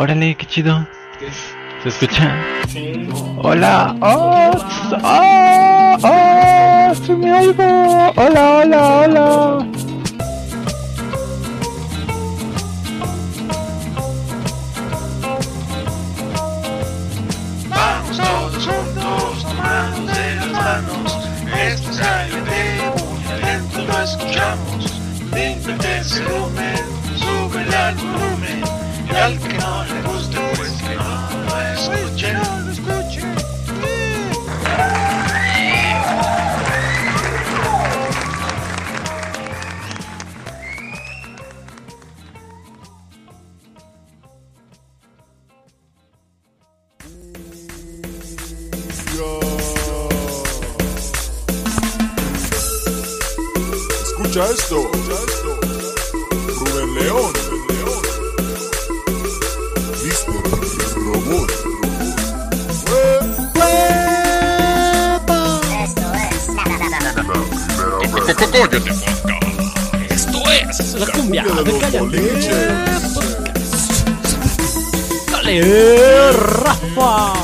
Órale, qué chido. ¿Se escucha? Hola. Oh, oh, oh, sí me oigo. Hola, hola, hola. Vamos todos juntos, tomados de las manos. Esto es ALT, muy adentro lo escuchamos. Límpiate el volumen, sube el volumen. Y al que no lo lo escuche. Escucha esto. Esto es la cumbia de de Cállate. boliches. Dale, Rafa.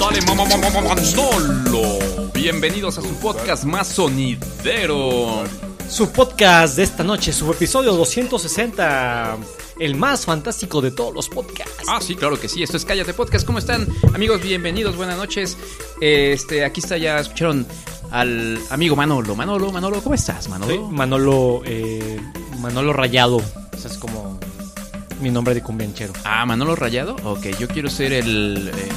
Dale, mamá, mamá, mamá, Manolo. Bienvenidos a su podcast más sonidero. Su podcast de esta noche, su episodio 260, el más fantástico de todos los podcasts. Ah, sí, claro que sí. Esto es Cállate Podcast. ¿Cómo están, amigos? Bienvenidos, buenas noches. Este, aquí está, ya escucharon al amigo Manolo. Manolo, Manolo, ¿cómo estás, Manolo? Manolo, eh, Manolo Rayado, ese es como mi nombre de cumbianchero. Ah, Manolo Rayado. Ok, yo quiero ser el. eh,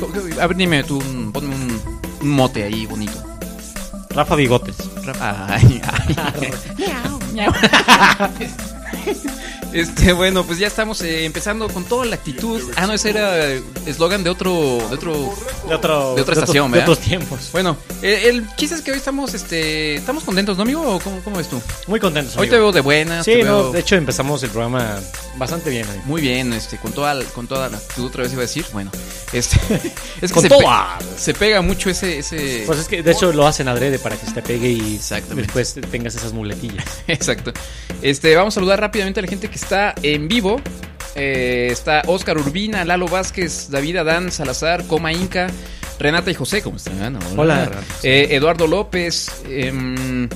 ¿cómo- cómo- A ver, dime tú, ponme un, un mote ahí bonito. Rafa Bigotes. Ay, ay. Este, bueno, pues ya estamos eh, empezando con toda la actitud. Ah, no, ese era eslogan de otro, de otro. De, otro, De otra estación, otro- de otros tiempos. Bueno, eh, el chiste es que hoy estamos, este, estamos contentos, ¿no, amigo? ¿O ¿Cómo, cómo ves tú? Muy contentos. Hoy te veo de buenas. Sí, te no, de hecho empezamos el programa bastante bien hoy. muy bien, este, con toda, con toda la actitud otra vez iba a decir. Bueno, este, es que Con se, toda. pe- se pega mucho ese, ese. Pues es que de hecho lo hacen adrede para que se te pegue y después tengas esas muletillas. Exacto. Este, vamos a saludar rápidamente a la gente que está en vivo. Eh, está Oscar Urbina, Lalo Vázquez, David Adán, Salazar, Coma Inca, Renata y José, ¿cómo están? Hola. Eh, Eduardo López. em,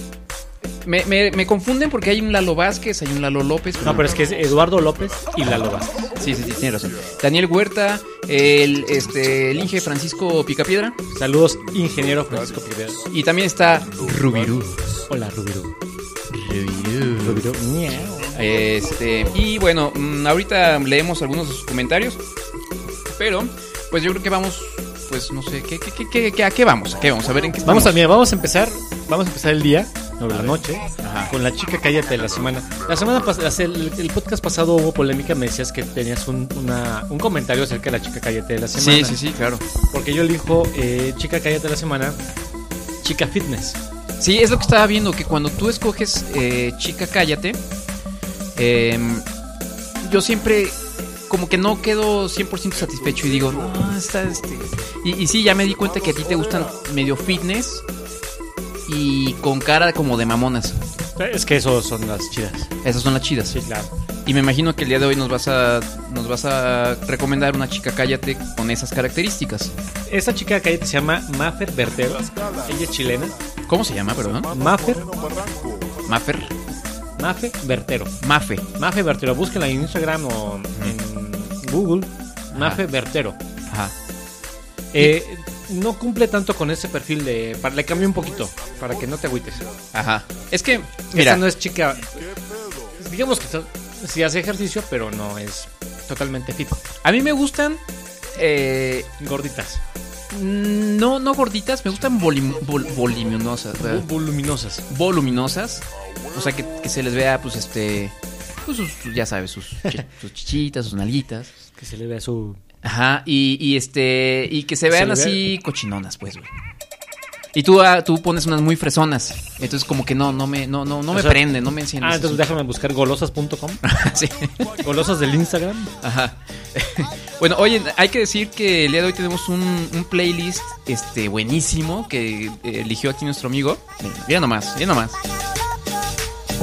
me, me- me confunden porque hay un Lalo Vázquez, hay un Lalo López. No, pero es que es Eduardo López y Lalo Vázquez. Sí, sí, sí, tiene razón. Daniel Huerta, el, este, el Inge Francisco Picapiedra. Saludos, ingeniero Francisco Piedra. Y también está Rubirú. Hola. Rubirú. Rubiru. Miau. Este, y bueno, mm, ahorita leemos algunos de sus comentarios. Pero, pues yo creo que vamos, pues no sé, ¿qué, qué, qué, qué- a qué vamos? ¿A qué vamos? A ver en qué estamos. Vamos a, mira, vamos a empezar, vamos a empezar el día, o la noche, Ajá. con la chica cállate de la semana. La semana pasada, el, el podcast pasado hubo polémica, me decías que tenías un, una- un comentario acerca de la chica cállate de la semana. Sí, sí, sí, claro. Porque yo elijo eh, chica cállate de la semana, chica fitness. Sí, es lo que estaba viendo, que cuando tú escoges eh, Chica Cállate, em, yo siempre como que no quedo 100% satisfecho y digo, no, está este... Y, y sí, ya me di cuenta que a ti te gustan medio fitness y con cara como de mamonas. Es que esos son las chidas. Esas son las chidas. Sí, claro. Y me imagino que el día de hoy nos vas a nos vas a recomendar una chica cállate con esas características. Esta chica cállate se llama Maffer Bertero. Ella es chilena. ¿Cómo se llama, perdón? Maffer, Mafer. Mafe Bertero. Mafe. Mafe Bertero, búsquenla en Instagram o en Google. Mafe Bertero. Ajá. Eh, no cumple tanto con ese perfil de. para- le cambié un poquito, para que no te agüites. Ajá. Es que Mira, mira, no es chica. Digamos que sí hace ejercicio, pero no es totalmente fit. a mí me gustan eh, Gorditas, no no gorditas, me gustan volim- vol- voluminosas, voluminosas. voluminosas, o sea que, que se les vea pues este pues sus, sus- ya sabes, sus, sus chichitas, sus nalguitas. Que se le vea su. Ajá, y, y este y que se Se vean vea- así cochinonas, pues, güey. Y tú, ah, tú pones unas muy fresonas. Entonces como que no, no me, no, no, no O me sea, prende, no me enciende. Ah, entonces déjame buscar golosas.com. asunto. sí. Golosas del Instagram. Ajá. bueno, oye, hay que decir que el día de hoy tenemos un, un playlist este buenísimo que eligió aquí nuestro amigo. Mira nomás, mira nomás.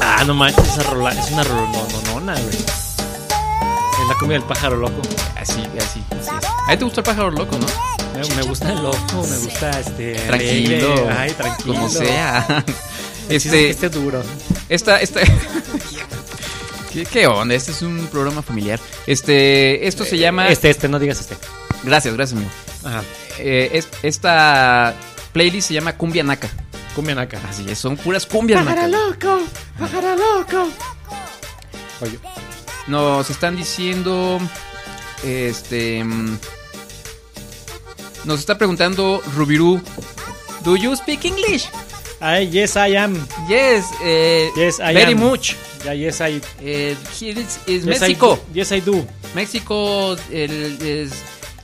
Ah, no manches, esa rola es una rola. No, no, no, güey. En la cumbia del pájaro loco. Así, así, así es. A ti te gusta el pájaro loco, ¿no? Me, me gusta el loco, me gusta este. Tranquilo. alegre. Ay, tranquilo. Como sea. Este... Que esté duro. esta, esta. ¿Qué, qué onda? Este es un programa familiar. Este, esto se llama. Este, este, no digas este. Gracias, gracias, amigo. Ajá. Eh, es- esta playlist se llama Cumbia Naca. Cumbia naca. Así es, son puras cumbias naca. loco! ¡Pájaro loco! Oye, Nos están diciendo. Este. mm, Nos está preguntando Rubiru. ¿Do you speak English? ay, yes, I am. Yes, eh, Yes, I very am. much. Yes, I. Eh, here is, is yes, Mexico. I do. Yes, I do. México el, es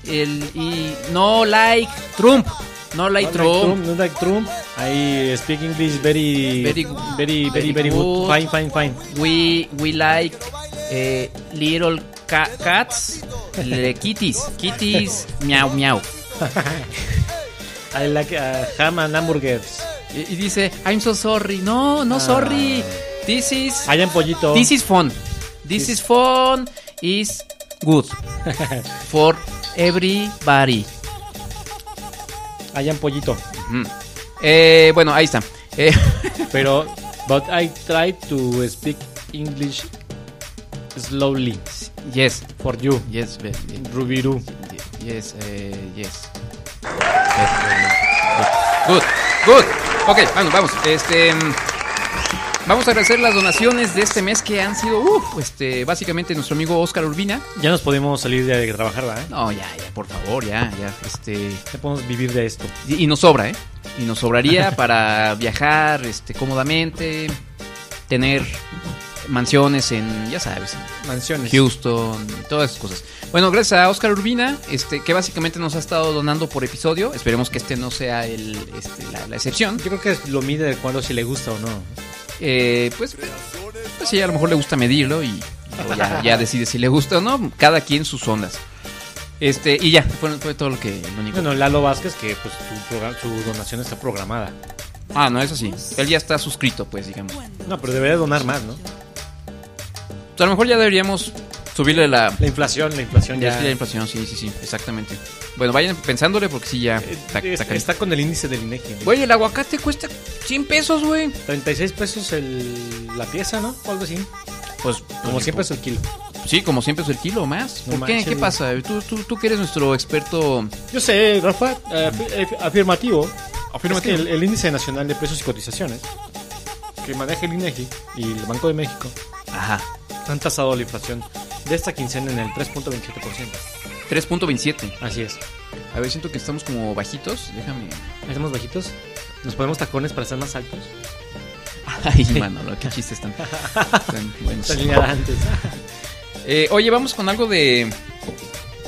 el y no like Trump. No like Not Trump. like Trump, not like Trump. I speak English very, Very- very, very, very good. good. Fine, fine, fine. We we like eh, little ca- cats, kitties, kitties, miau miau. I like uh, ham and hamburgers. Y, y dice, I'm so sorry. No, no Ah. sorry. This is Hay en pollito. this is fun. This is fun is good for everybody. Hay en pollito. Mm. Eh, bueno, ahí está. Eh, Pero, but I try to speak English slowly yes, for you, yes, ve- Rubiru. yes, eh, yes. Yes, eh, Good, good. Ok, vamos, vamos. Este, mm, vamos a agradecer las donaciones de este mes que han sido, uh, este, básicamente nuestro amigo Oscar Urbina. Ya nos podemos salir de trabajar, ¿verdad? No, ya, ya, por favor, ya, ya, este, Ya podemos vivir de esto. y, y nos sobra, ¿eh? Y nos sobraría para viajar, este, cómodamente, tener mansiones en, ya sabes, Mansiones. Houston, todas esas cosas. Bueno, gracias a Oscar Urbina, este, que básicamente nos ha estado donando por episodio. Esperemos que este no sea el, este, la, la excepción. Yo creo que lo mide de cuando si le gusta o no. Eh, pues, pues sí, a lo mejor le gusta medirlo y ya, ya decide si le gusta o no. Cada quien sus ondas. Este, y ya, fue, fue todo lo que lo único. Bueno, Lalo Vázquez, que pues su, su donación está programada. Ah, no, eso sí. Él ya está suscrito, pues, digamos. No, pero debería donar más, ¿no? a lo mejor ya deberíamos subirle la, La inflación, la inflación ya. la inflación. Sí, sí, sí, exactamente. Bueno, vayan pensándole porque sí, ya. Eh, Está, es- está caro. está con el índice del INEGI. Güey, el aguacate cuesta 100 pesos, güey. 36 pesos el, la pieza, ¿no? O algo así. Pues, Como siempre es el kilo. Sí, como siempre es el kilo o más. No ¿Por qué? manches. ¿Qué pasa? Tú, tú, tú que eres nuestro experto. Yo sé, Rafa, eh, eh, afirmativo. Afirmativo. Es que el, el índice nacional de precios y cotizaciones que maneja el INEGI y el Banco de México Ajá. han tasado la inflación de esta quincena en el 3.27%. 3.27. Así es. A ver, siento que estamos como bajitos. Déjame. ¿Estamos bajitos? ¿Nos ponemos tacones para estar más altos? Ay, mano, qué chistes tan, tan buenos. Antes. Eh, oye, vamos con algo de.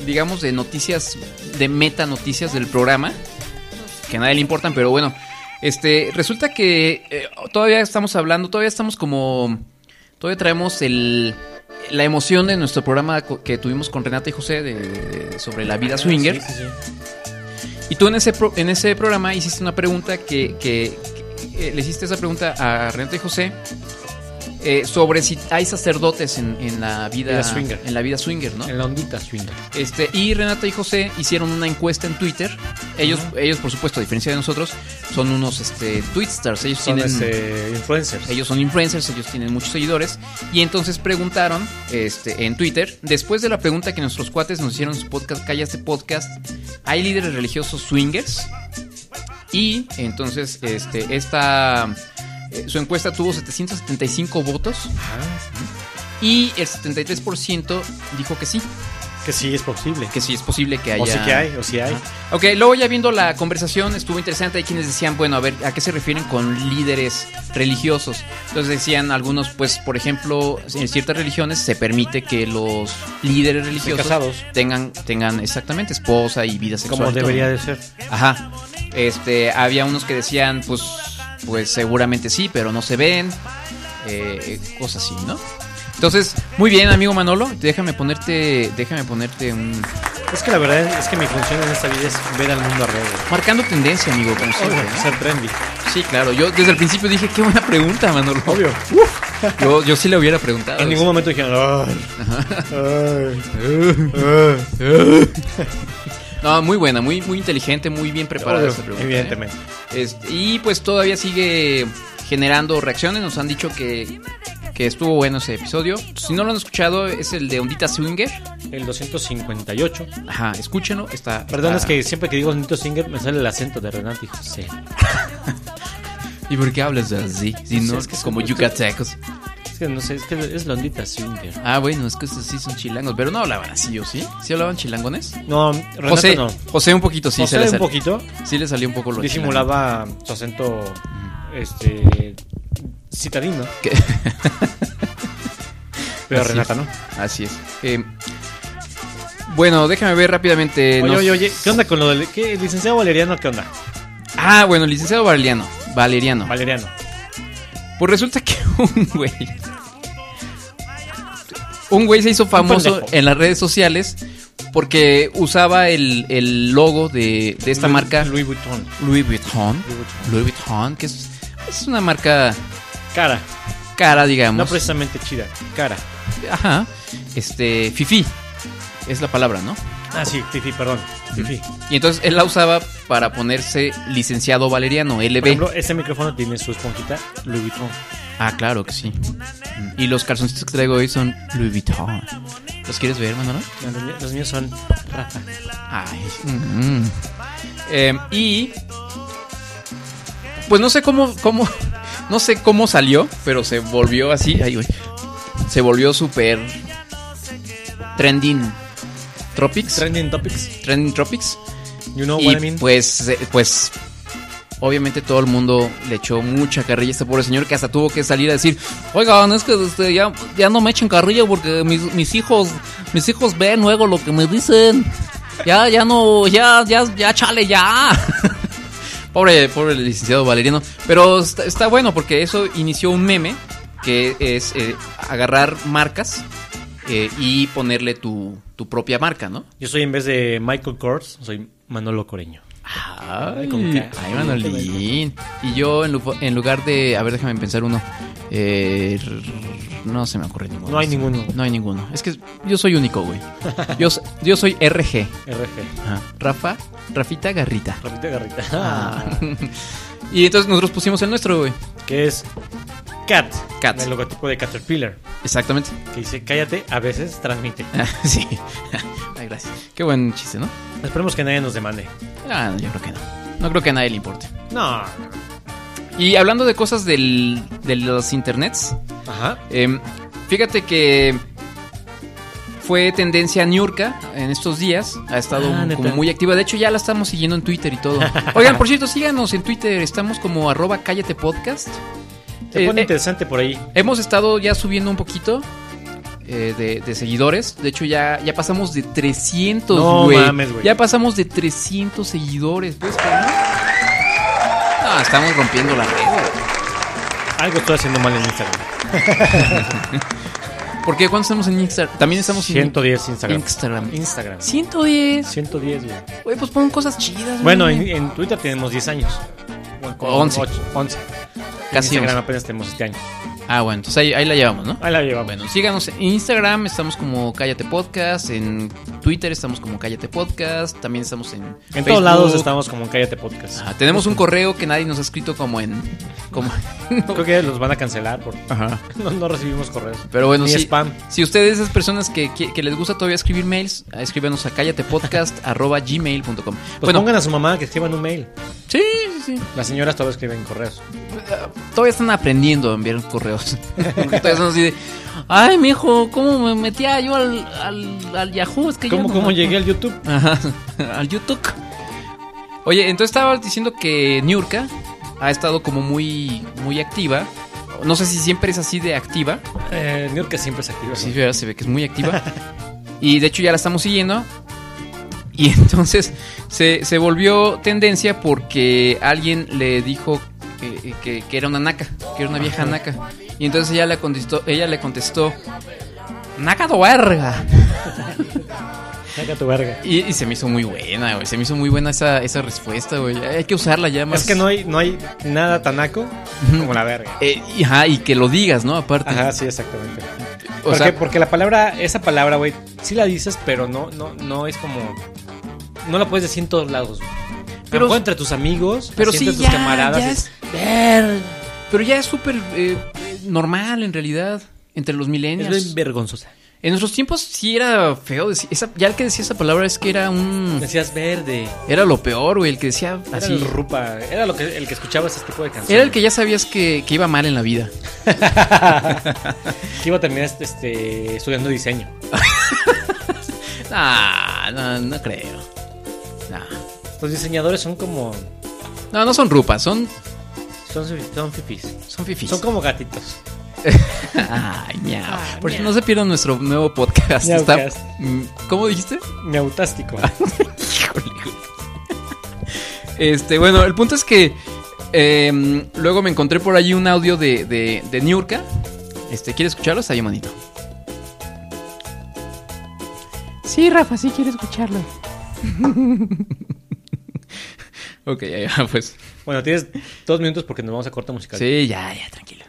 Digamos, de noticias. De meta noticias del programa. Que a nadie le importan, pero bueno. Este, resulta que eh, todavía estamos hablando, todavía estamos como. Todavía traemos el. La emoción de nuestro programa que tuvimos con Renata y José de- de- sobre la vida swinger. Sí, sí, sí. Y tú en ese, pro- en ese programa hiciste una pregunta que, que- que, eh, le hiciste esa pregunta a Renata y José eh, sobre si hay sacerdotes en, en la vida, Vida swinger. en la vida swinger, ¿no? En la ondita swinger. Este, y Renata y José hicieron una encuesta en Twitter. Ellos, ellos por supuesto, a diferencia de nosotros, son unos este, tweetstars. Ellos Son tienen, este, influencers. ellos son influencers, ellos tienen muchos seguidores. Y entonces preguntaron este, en Twitter, después de la pregunta que nuestros cuates nos hicieron en su podcast, Calla este podcast, ¿hay líderes religiosos swingers? Y entonces este, esta, su encuesta tuvo 775 votos Ah, y el 73% dijo que sí, que sí es posible. que sí es posible que haya... O sí que hay, o sí hay. Ok, luego ya viendo la conversación estuvo interesante. Hay quienes decían, bueno, a ver, ¿a qué se refieren con líderes religiosos? Entonces decían algunos, pues, por ejemplo, en ciertas religiones se permite que los líderes religiosos casados. tengan, tengan exactamente esposa y vida sexual. Como todo, debería de ser. Ajá. Este, había unos que decían, pues, pues seguramente sí, pero no se ven. eh, cosas así, ¿no? Entonces, muy bien, amigo Manolo. Déjame ponerte, déjame ponerte un Es que la verdad es que mi función en esta vida es ver al mundo alrededor. marcando tendencia, amigo, como siempre. Obvio, ¿no? ser trendy. Sí, claro. Yo desde el principio dije, qué buena pregunta, Manolo. Obvio. Yo, yo sí le hubiera preguntado. En ningún momento dijeron, "Ay, ay, ay". No, muy buena, muy, muy inteligente, muy bien preparada Obvio, esta pregunta. ¿eh? evidentemente. Este, y pues todavía sigue generando reacciones. Nos han dicho que, que estuvo bueno ese episodio. Si no lo han escuchado, es el de Ondita Swinger. El 258. Ajá, escúchenlo. Está, Perdón, está- es que siempre que digo Nito Singer me sale el acento de Renato y José. ¿Y por qué hablas así? Si No sé, no, es que es como como- yucatecos. Que no sé, es que es Londita Swinger. Ah, bueno, es que estos sí son chilangos. Pero no hablaban así, ¿o sí? ¿Sí hablaban chilangones? No, Renato José, no. José un poquito, sí, José se le un poquito Sí le salió un poco lo disimulaba su acento este citadino. Pero Así Renata es. no. Así es. Eh, bueno, déjame ver rápidamente. Oye, nos- oye, oye, ¿qué onda con lo del qué, licenciado Valeriano? ¿Qué onda? Ah, bueno, licenciado Valeriano. Valeriano. Valeriano. Pues resulta que un güey. Un güey se hizo famoso en las redes sociales porque usaba el, el logo de, de esta Louis- marca Louis Vuitton. Louis Vuitton. Louis Vuitton. Louis Vuitton, que es, es una marca Cara, cara, no digamos. precisamente chida, cara. Ajá. Este, Fifi. Es la palabra, ¿no? Ah, sí, Fifi, perdón. Fifi. Y entonces él la usaba para ponerse licenciado Valeriano, Por LB. ejemplo, este micrófono tiene su esponjita Louis Vuitton. Ah, claro que sí. Y los calzoncitos que traigo hoy son Louis Vuitton. ¿Los quieres ver, Manolo? Los míos- Los míos son Rafa. Ay. mm. Eh, y. Pues no sé cómo, cómo. No sé cómo salió, pero se volvió así. Ay, güey. Se volvió súper. Trending. Tropics. Trending topics. trending Tropics. You know y what I mean? pues, eh, pues. Obviamente todo el mundo le echó mucha carrilla a este pobre señor que hasta tuvo que salir a decir, oigan, es que este, ya, ya no me echen carrilla porque mis, mis hijos, mis hijos ven luego lo que me dicen. Ya, ya no, ya, ya, ya, chale, ya. pobre, pobre licenciado Valeriano. Pero está, está bueno porque eso inició un meme que es eh, agarrar marcas eh, y ponerle tu, tu propia marca, ¿no? Yo soy en vez de Michael Kors, soy Manolo Coreño. Ay, ¿con qué? ay, Manolín. Y yo en, lu- en lugar de. A ver, déjame pensar uno. Eh, no se me ocurre ninguno. No hay ninguno. No hay ninguno. Es que yo soy único, güey. Yo, soy RG. RG. Ajá. Rafa, Rafita Garrita. Rafita Garrita. Ah. Y entonces nosotros pusimos el nuestro, güey. que es Cat. Cat. El logotipo de Caterpillar. Exactamente. Que dice, cállate, a veces transmite. sí. Ay, gracias. Qué buen chiste, ¿no? Esperemos que nadie nos demande. Ah, yo creo que no. No creo que a nadie le importe. No. Y hablando de cosas del, de los internets, Ajá. Em, fíjate que fue tendencia Niurka en estos días. Ha estado Ah, como muy activa. De hecho, ya la estamos siguiendo en Twitter y todo. Oigan, por cierto, síganos en Twitter. Estamos como arroba cállate podcast. Se Eh, pone eh, interesante por ahí. hemos estado ya subiendo un poquito eh, de, de seguidores. De hecho, ya, ya pasamos de 300, No güey. mames, güey. Ya pasamos de 300 seguidores. ¿Puedes creerlo? No, estamos rompiendo la red. güey. Algo estoy haciendo mal en Instagram. ¿Por qué? ¿Cuántos estamos en Instagram? También estamos en 110 Instagram. Instagram. Instagram. 110. 110, güey. Güey, pues pon cosas chidas. Bueno, güey. en, en Twitter tenemos 10 años. Bueno, como 11. ocho, 11. Casi en Instagram 11. apenas tenemos este año. Ah, bueno, entonces ahí, ahí la llevamos, ¿no? Ahí la llevamos. Bueno, síganos en Instagram, estamos como Cállate Podcast, en Twitter estamos como Cállate Podcast, también estamos en en Facebook. todos lados estamos como Cállate Podcast. Tenemos un correo que nadie nos ha escrito como en... Como... Creo que los van a cancelar porque Ajá. no, no recibimos correos. Pero bueno, Ni si, spam. si ustedes esas personas que, que- que les gusta todavía escribir mails, escríbanos a cállatepodcast.gmail.com. Pues bueno, pongan a su mamá que escriban un mail. sí, sí, sí. Las señoras todavía escriben correos. Todavía están aprendiendo a enviar correos. Porque todavía son así de... Ay, mijo, ¿cómo me metía yo al, al, al Yahoo? Es que yo ¿Cómo, no cómo llegué al YouTube? Ajá, al YouTube. Oye, entonces estaba diciendo que Niurka ha estado como muy, muy activa. No sé si siempre es así de activa. Eh, que siempre se activa. Sí, se ve que es muy activa. y de hecho ya la estamos siguiendo. Y entonces se, se volvió tendencia porque alguien le dijo que, que- que era una naca, que era una vieja naca. Y entonces ella le contestó, ella le contestó, naca do verga. Saca tu verga. Y, y se me hizo muy buena, güey. Se me hizo muy buena esa, esa respuesta, güey. Hay que usarla ya más. Es que no hay, no hay nada tan naco como la verga. Eh, y, ajá, y que lo digas, ¿no? Aparte. Ajá, sí, exactamente. O Porque, sea, porque la palabra, esa palabra, güey, sí la dices, pero no, no, no es como. No la puedes decir en todos lados. güey. Pero- entre tus amigos, pero sí, entre tus ya, camaradas. ya es- Ver- Pero ya es súper eh, normal, en realidad, entre los es millennials. bien vergonzosa. En nuestros tiempos sí era feo decir... Esa, ya el que decía esa palabra es que era un... Decías verde. Era lo peor, güey. El que decía Era así... el rupa. Era lo que, el que escuchaba ese tipo de canciones. Era el que ya sabías que, que iba mal en la vida. que iba a terminar este, este, estudiando diseño. Ah, no, no creo. Nah. Los diseñadores son como. No, no son rupas, son, Son, son fifis. son fifis. Son como gatitos. Ah, Por miau. no se pierdan nuestro nuevo podcast. Está, mm, ¿Cómo dijiste? Neutástico. Este, bueno, el punto es que eh, luego me encontré por allí un audio de, de, de Niurka. Este, ¿quieres escucharlo? Está ahí, manito. Sí, Rafa, sí quiero escucharlo. ok, ya, ya, pues. bueno, tienes dos minutos porque nos vamos a corte musical. Sí, ya, ya, tranquilo.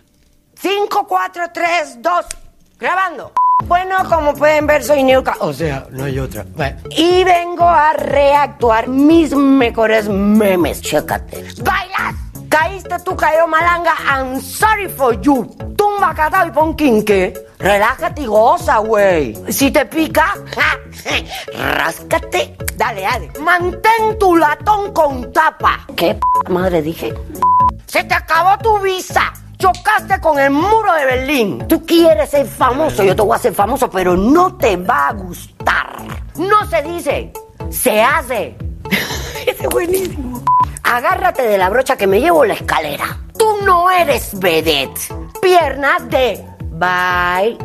5, 4, 3, 2. Grabando. Bueno, como pueden ver, soy Niurka. O sea, no hay otra. Bueno, Y vengo a reactuar mis mejores memes. Chécate. ¡Bailas! Caíste tú, cayó malanga. I'm sorry for you. Tumba catado y pon quinque. Relájate y goza, güey. Si te pica, ja, ráscate. Dale, dale. Mantén tu latón con tapa. ¿Qué p madre dije? Se te acabó tu visa. Chocaste con el muro de Berlín. Tú quieres ser famoso, yo te voy a hacer famoso, pero no te va a gustar. No se dice, se hace. Es buenísimo. Agárrate de la brocha que me llevo la escalera. Tú no eres vedette. Piernas de bailarina.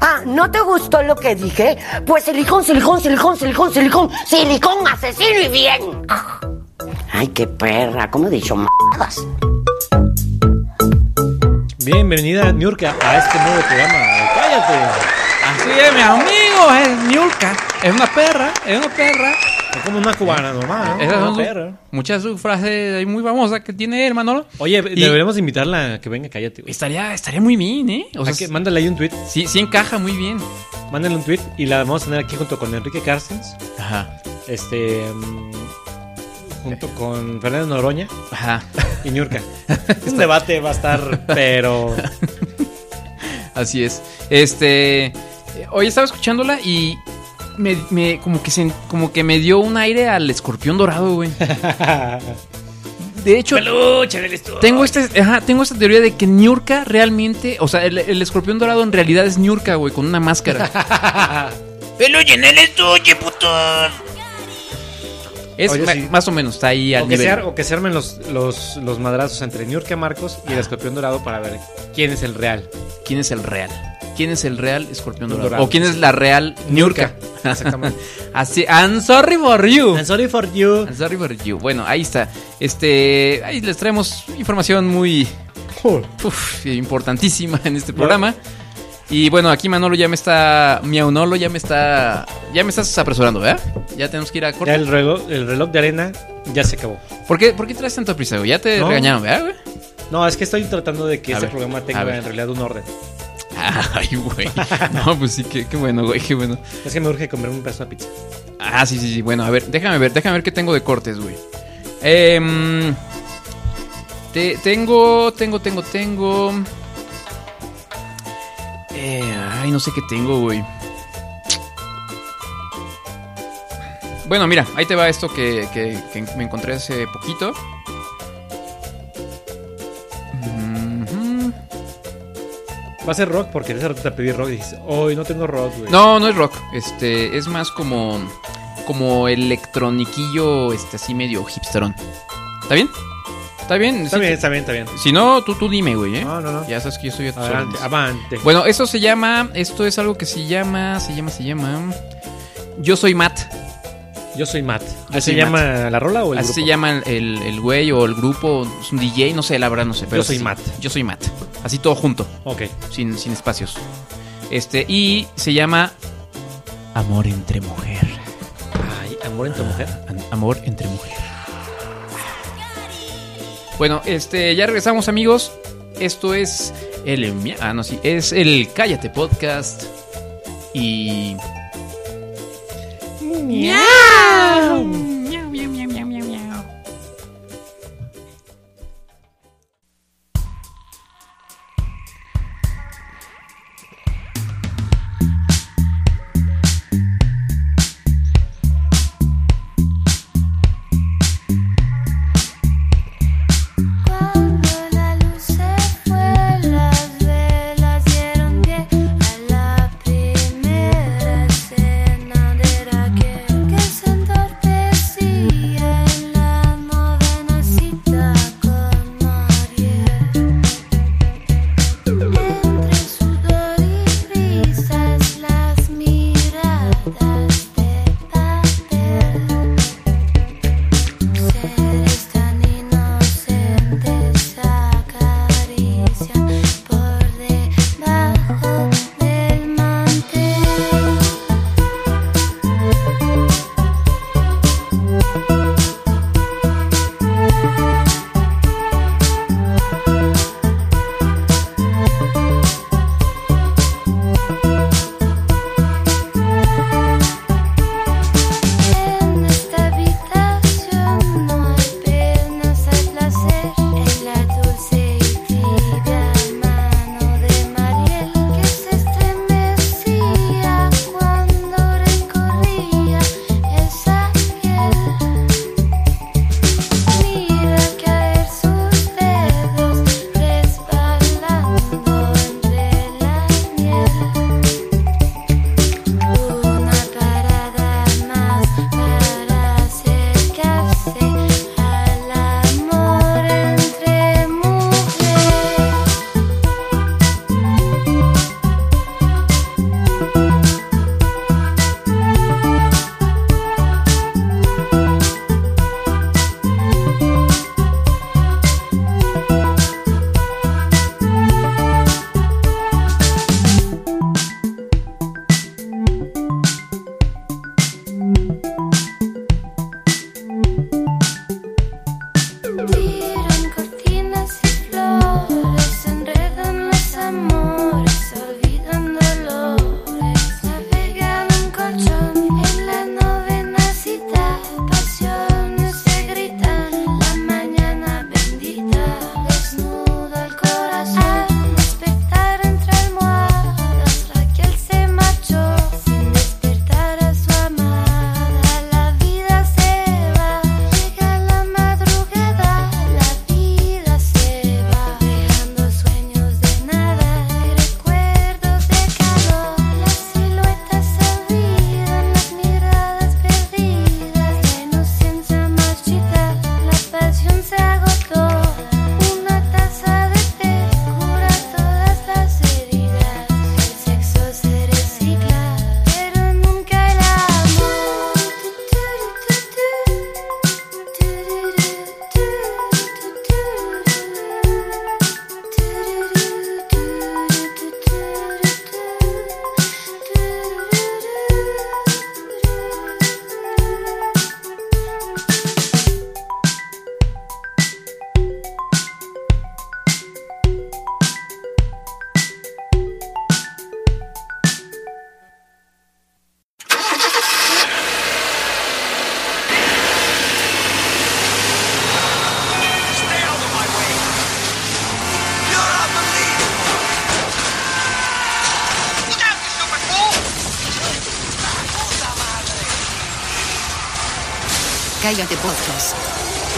Ah, ¿no te gustó lo que dije? Pues silicón, silicón, silicón, silicón, silicón, silicón asesino y bien. Ah. Ay, qué perra, ¿cómo he dicho m***as? Bienvenida, Niurka, a este nuevo programa. Cállate. Así es, mi amigo, es Niurka. Es una perra, es una perra. Es como una cubana normal, ¿no? Esas Una son sus- perra. muchas de sus frases ahí muy famosas que tiene él, Manolo. Oye, Y- deberíamos invitarla a que venga, cállate. güey. Estaría, estaría muy bien, ¿eh? O sea, Hay que- mándale ahí un tweet. sí, sí encaja muy bien. Mándale un tweet y la vamos a tener aquí junto con Enrique Carstens. Ajá, Este. mm, junto con Fernando Noroña ajá. y Niurka. un debate va a estar, pero. Así es. Este. eh, Hoy estaba escuchándola y me, me- como que se, como que me dio un aire al escorpión dorado, güey. De hecho, tengo este, ajá, tengo esta teoría de que Niurka realmente, o sea, el, el escorpión dorado en realidad es Niurka, güey, con una máscara. Peluche en el estuche, puto. Es Oye, ma- sí. más o menos, está ahí al o, que se, o que se armen los, los, los madrazos entre Niurka Marcos y el escorpión dorado para ver quién es el real. ¿Quién es el real? ¿Quién es el real escorpión dorado? Dorado, ¿O quién es la real Niurka? Exactamente. Así, I'm sorry for you. I'm sorry for you. I'm sorry for you. Bueno, ahí está. Este, ahí les traemos información muy uf, importantísima en este programa. Y bueno, aquí Manolo ya me está, Miaunolo ya me está, ya me estás apresurando, ¿verdad? Ya tenemos que ir a Ya corte. el reloj, el reloj de arena ya se acabó. ¿Por qué, ¿Por qué traes tanta prisa, güey? Ya te No. regañaron, ¿verdad, güey? No, es que estoy tratando de que A este ver, programa tenga en realidad un orden. Ay, güey. No, pues sí, qué, qué bueno, güey, qué bueno. Es que me urge comer un pedazo de pizza. Ah, sí, sí, sí. Bueno, a ver, déjame ver, déjame ver qué tengo de cortes, güey. Em, te- tengo, tengo, tengo, tengo. Eh, ay, no sé qué tengo, güey. Bueno, mira, ahí te va esto que, que- que me encontré hace poquito. Mhm. Va a ser rock porque ese rato te pedí rock y dijiste, hoy no tengo rock, güey. No, no es rock. Este, es más como. Como electroniquillo, este, así medio hipsterón. ¿Está bien? Está bien, está, bien, está bien, está bien. Si no, tú, tú dime, güey, ¿eh? No, no, no. Ya sabes que yo estoy a tus avante. Bueno, eso se llama, esto es algo que se llama, se llama, se llama. Yo soy Matt. Yo soy Matt. ¿Así se llama la rola o el Así se llama el, el, güey o el grupo, es un DJ, no sé, la verdad no sé. Pero yo soy así, Matt. Yo soy Matt. Así todo junto. Ok. Sin, sin espacios. Este, y se llama Amor entre mujer. Ay, amor entre ah, mujer. Amor entre mujer. Bueno, este, ya regresamos amigos. Esto es el... Ah, no, sí, es el Cállate Podcast. Y... ¡Miau!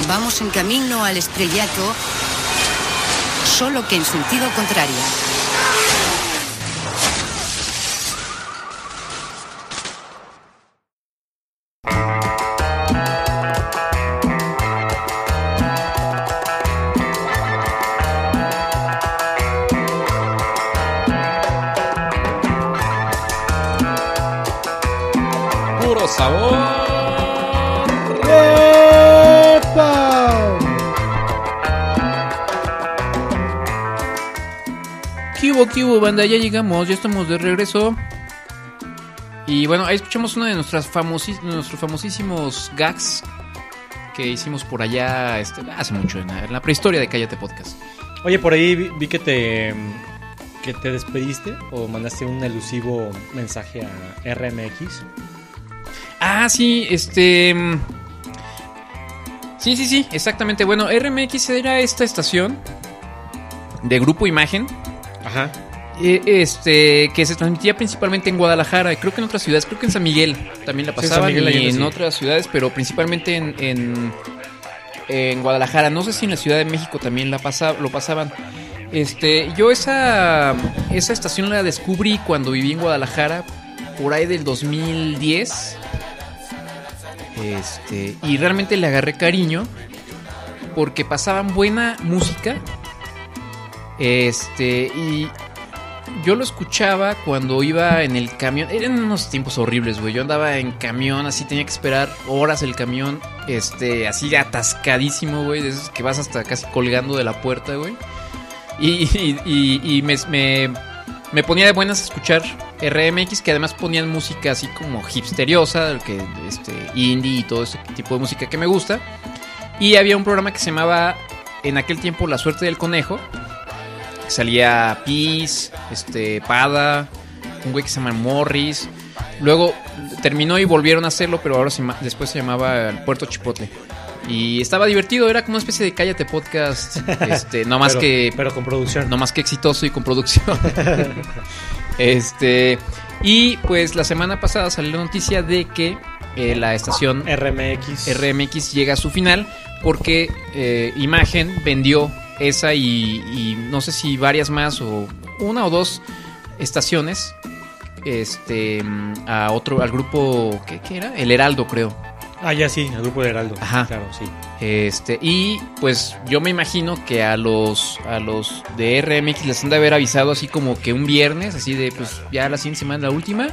Vamos en camino al estrellato, solo que en sentido contrario. Hubo, banda? Ya llegamos, ya estamos de regreso. Y bueno, ahí escuchamos uno de nuestras famosis- nuestros famosísimos gags que hicimos por allá este, hace mucho, en la, en la prehistoria de Cállate Podcast. Oye, por ahí vi, vi que te que te despediste o mandaste un elusivo mensaje a RMX. Ah, sí, este... mm, Sí, sí, sí, exactamente. Bueno, RMX era esta estación de Grupo Imagen. Ajá. Eh, Este, que se transmitía principalmente en Guadalajara, y creo que en otras ciudades, creo que en San Miguel también la pasaban y en otras ciudades, pero principalmente en, en, en Guadalajara. No sé si en la Ciudad de México también la pasa, lo pasaban. Este, yo esa, esa estación la descubrí cuando viví en Guadalajara, por ahí del 2010. Este, y realmente le agarré cariño porque pasaban buena música. Este, y yo lo escuchaba cuando iba en el camión. Eran unos tiempos horribles, güey. Yo andaba en camión, así tenía que esperar horas el camión. Este, así atascadísimo, güey. De esos que vas hasta casi colgando de la puerta, güey. Y, y- y- y me, ponía de buenas a escuchar RMX, que además ponían música así como hipsteriosa, que, este, indie y todo ese tipo de música que me gusta. Y había un programa que se llamaba en aquel tiempo La Suerte del Conejo. Que Salía Peace, este, Pada, un güey que se llama Morris. Luego terminó y volvieron a hacerlo, pero ahora se después se llamaba El Puerto Chipotle. Y estaba divertido, era como una especie de cállate podcast. Este, no más Pero- que. pero con producción. No más que exitoso y con producción. este. Y pues la semana pasada salió la noticia de que eh, la estación RMX. RMX llega a su final porque eh, Imagen vendió esa y, y no sé si varias más o una o dos estaciones este a otro al grupo ¿qué, qué era? El Heraldo creo. Ah, ya sí, el grupo de Heraldo. Ajá. Claro, sí. Este, y pues yo me imagino que a los a los de RMX les han de haber avisado así como que un viernes, así de pues ya la siguiente semana la última,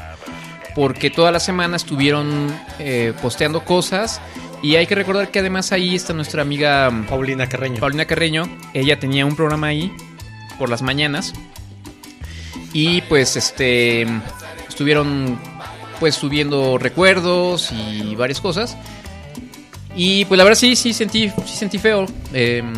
porque toda la semana estuvieron eh, posteando cosas y hay que recordar que además ahí está nuestra amiga mm, Paulina Carreño. Paulina Carreño, ella tenía un programa ahí por las mañanas. Y pues este estuvieron pues subiendo recuerdos y varias cosas. Y pues la verdad sí sí sentí sí sentí feo Em,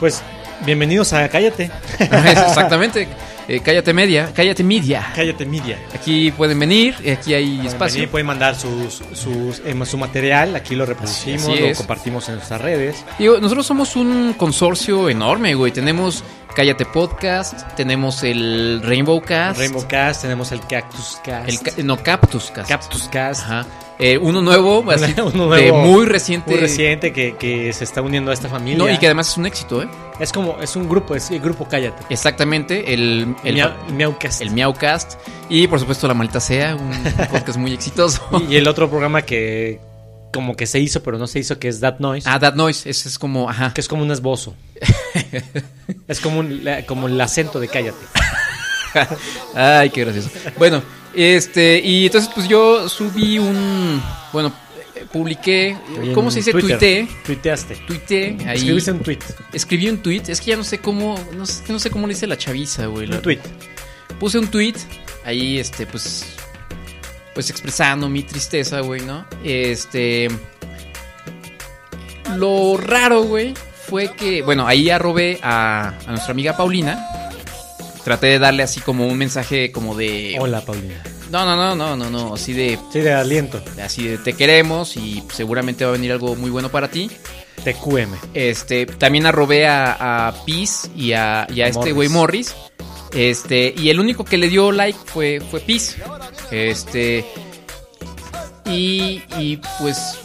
Pues bienvenidos a Cállate. exactamente Eh, cállate media cállate media Cállate Media. aquí pueden venir aquí hay Pueden espacio venir, pueden mandar sus, sus, eh, su material, aquí lo reproducimos, lo compartimos en nuestras redes. Digo, nosotros somos un consorcio enorme, güey. Tenemos Cállate Podcast, tenemos el Rainbow Cast, Rainbow Cast, tenemos el Cactus Cast. el no Cactus Cast. Cactus Cast. Ajá. Eh, uno nuevo, así, Uno de muy reciente. Muy reciente que, que se está uniendo a esta familia. No, y que además es un éxito, ¿eh? Es como, es un grupo, es el grupo Cállate. Exactamente, el, el, Miau- Miaucast. el Miaucast. Y por supuesto, La Maldita Sea, un, un podcast muy exitoso. Y el otro programa que como que se hizo, pero no se hizo, que es That Noise. Ah, That Noise, ese es como, ajá. Que es como un esbozo. es como, un- como el acento de Cállate. Ay, qué gracioso. Bueno, este, y entonces pues yo subí un, bueno, publiqué, ¿cómo se dice? Twitter. Tuiteé. Tuiteaste. Tuiteé ahí. Escribiste un tweet. Escribí un tweet, es que ya no sé cómo, no sé, no sé cómo le dice la chaviza, güey. Un La- tweet. Puse un tweet, ahí, este, pues, pues expresando mi tristeza, güey, ¿no? Este, lo raro, güey, fue que, bueno, ahí arrobé a, a nuestra amiga Paulina. Traté de darle así como un mensaje como de... Hola, Paulina. No, no, no, no, no, no, así de... Sí, de aliento. Así de te queremos y seguramente va a venir algo muy bueno para ti. TQM. Este, también arrobé a, a Peace y a, y a este güey Morris. Este, y el único que le dio like fue, fue Peace. Este, y, y pues,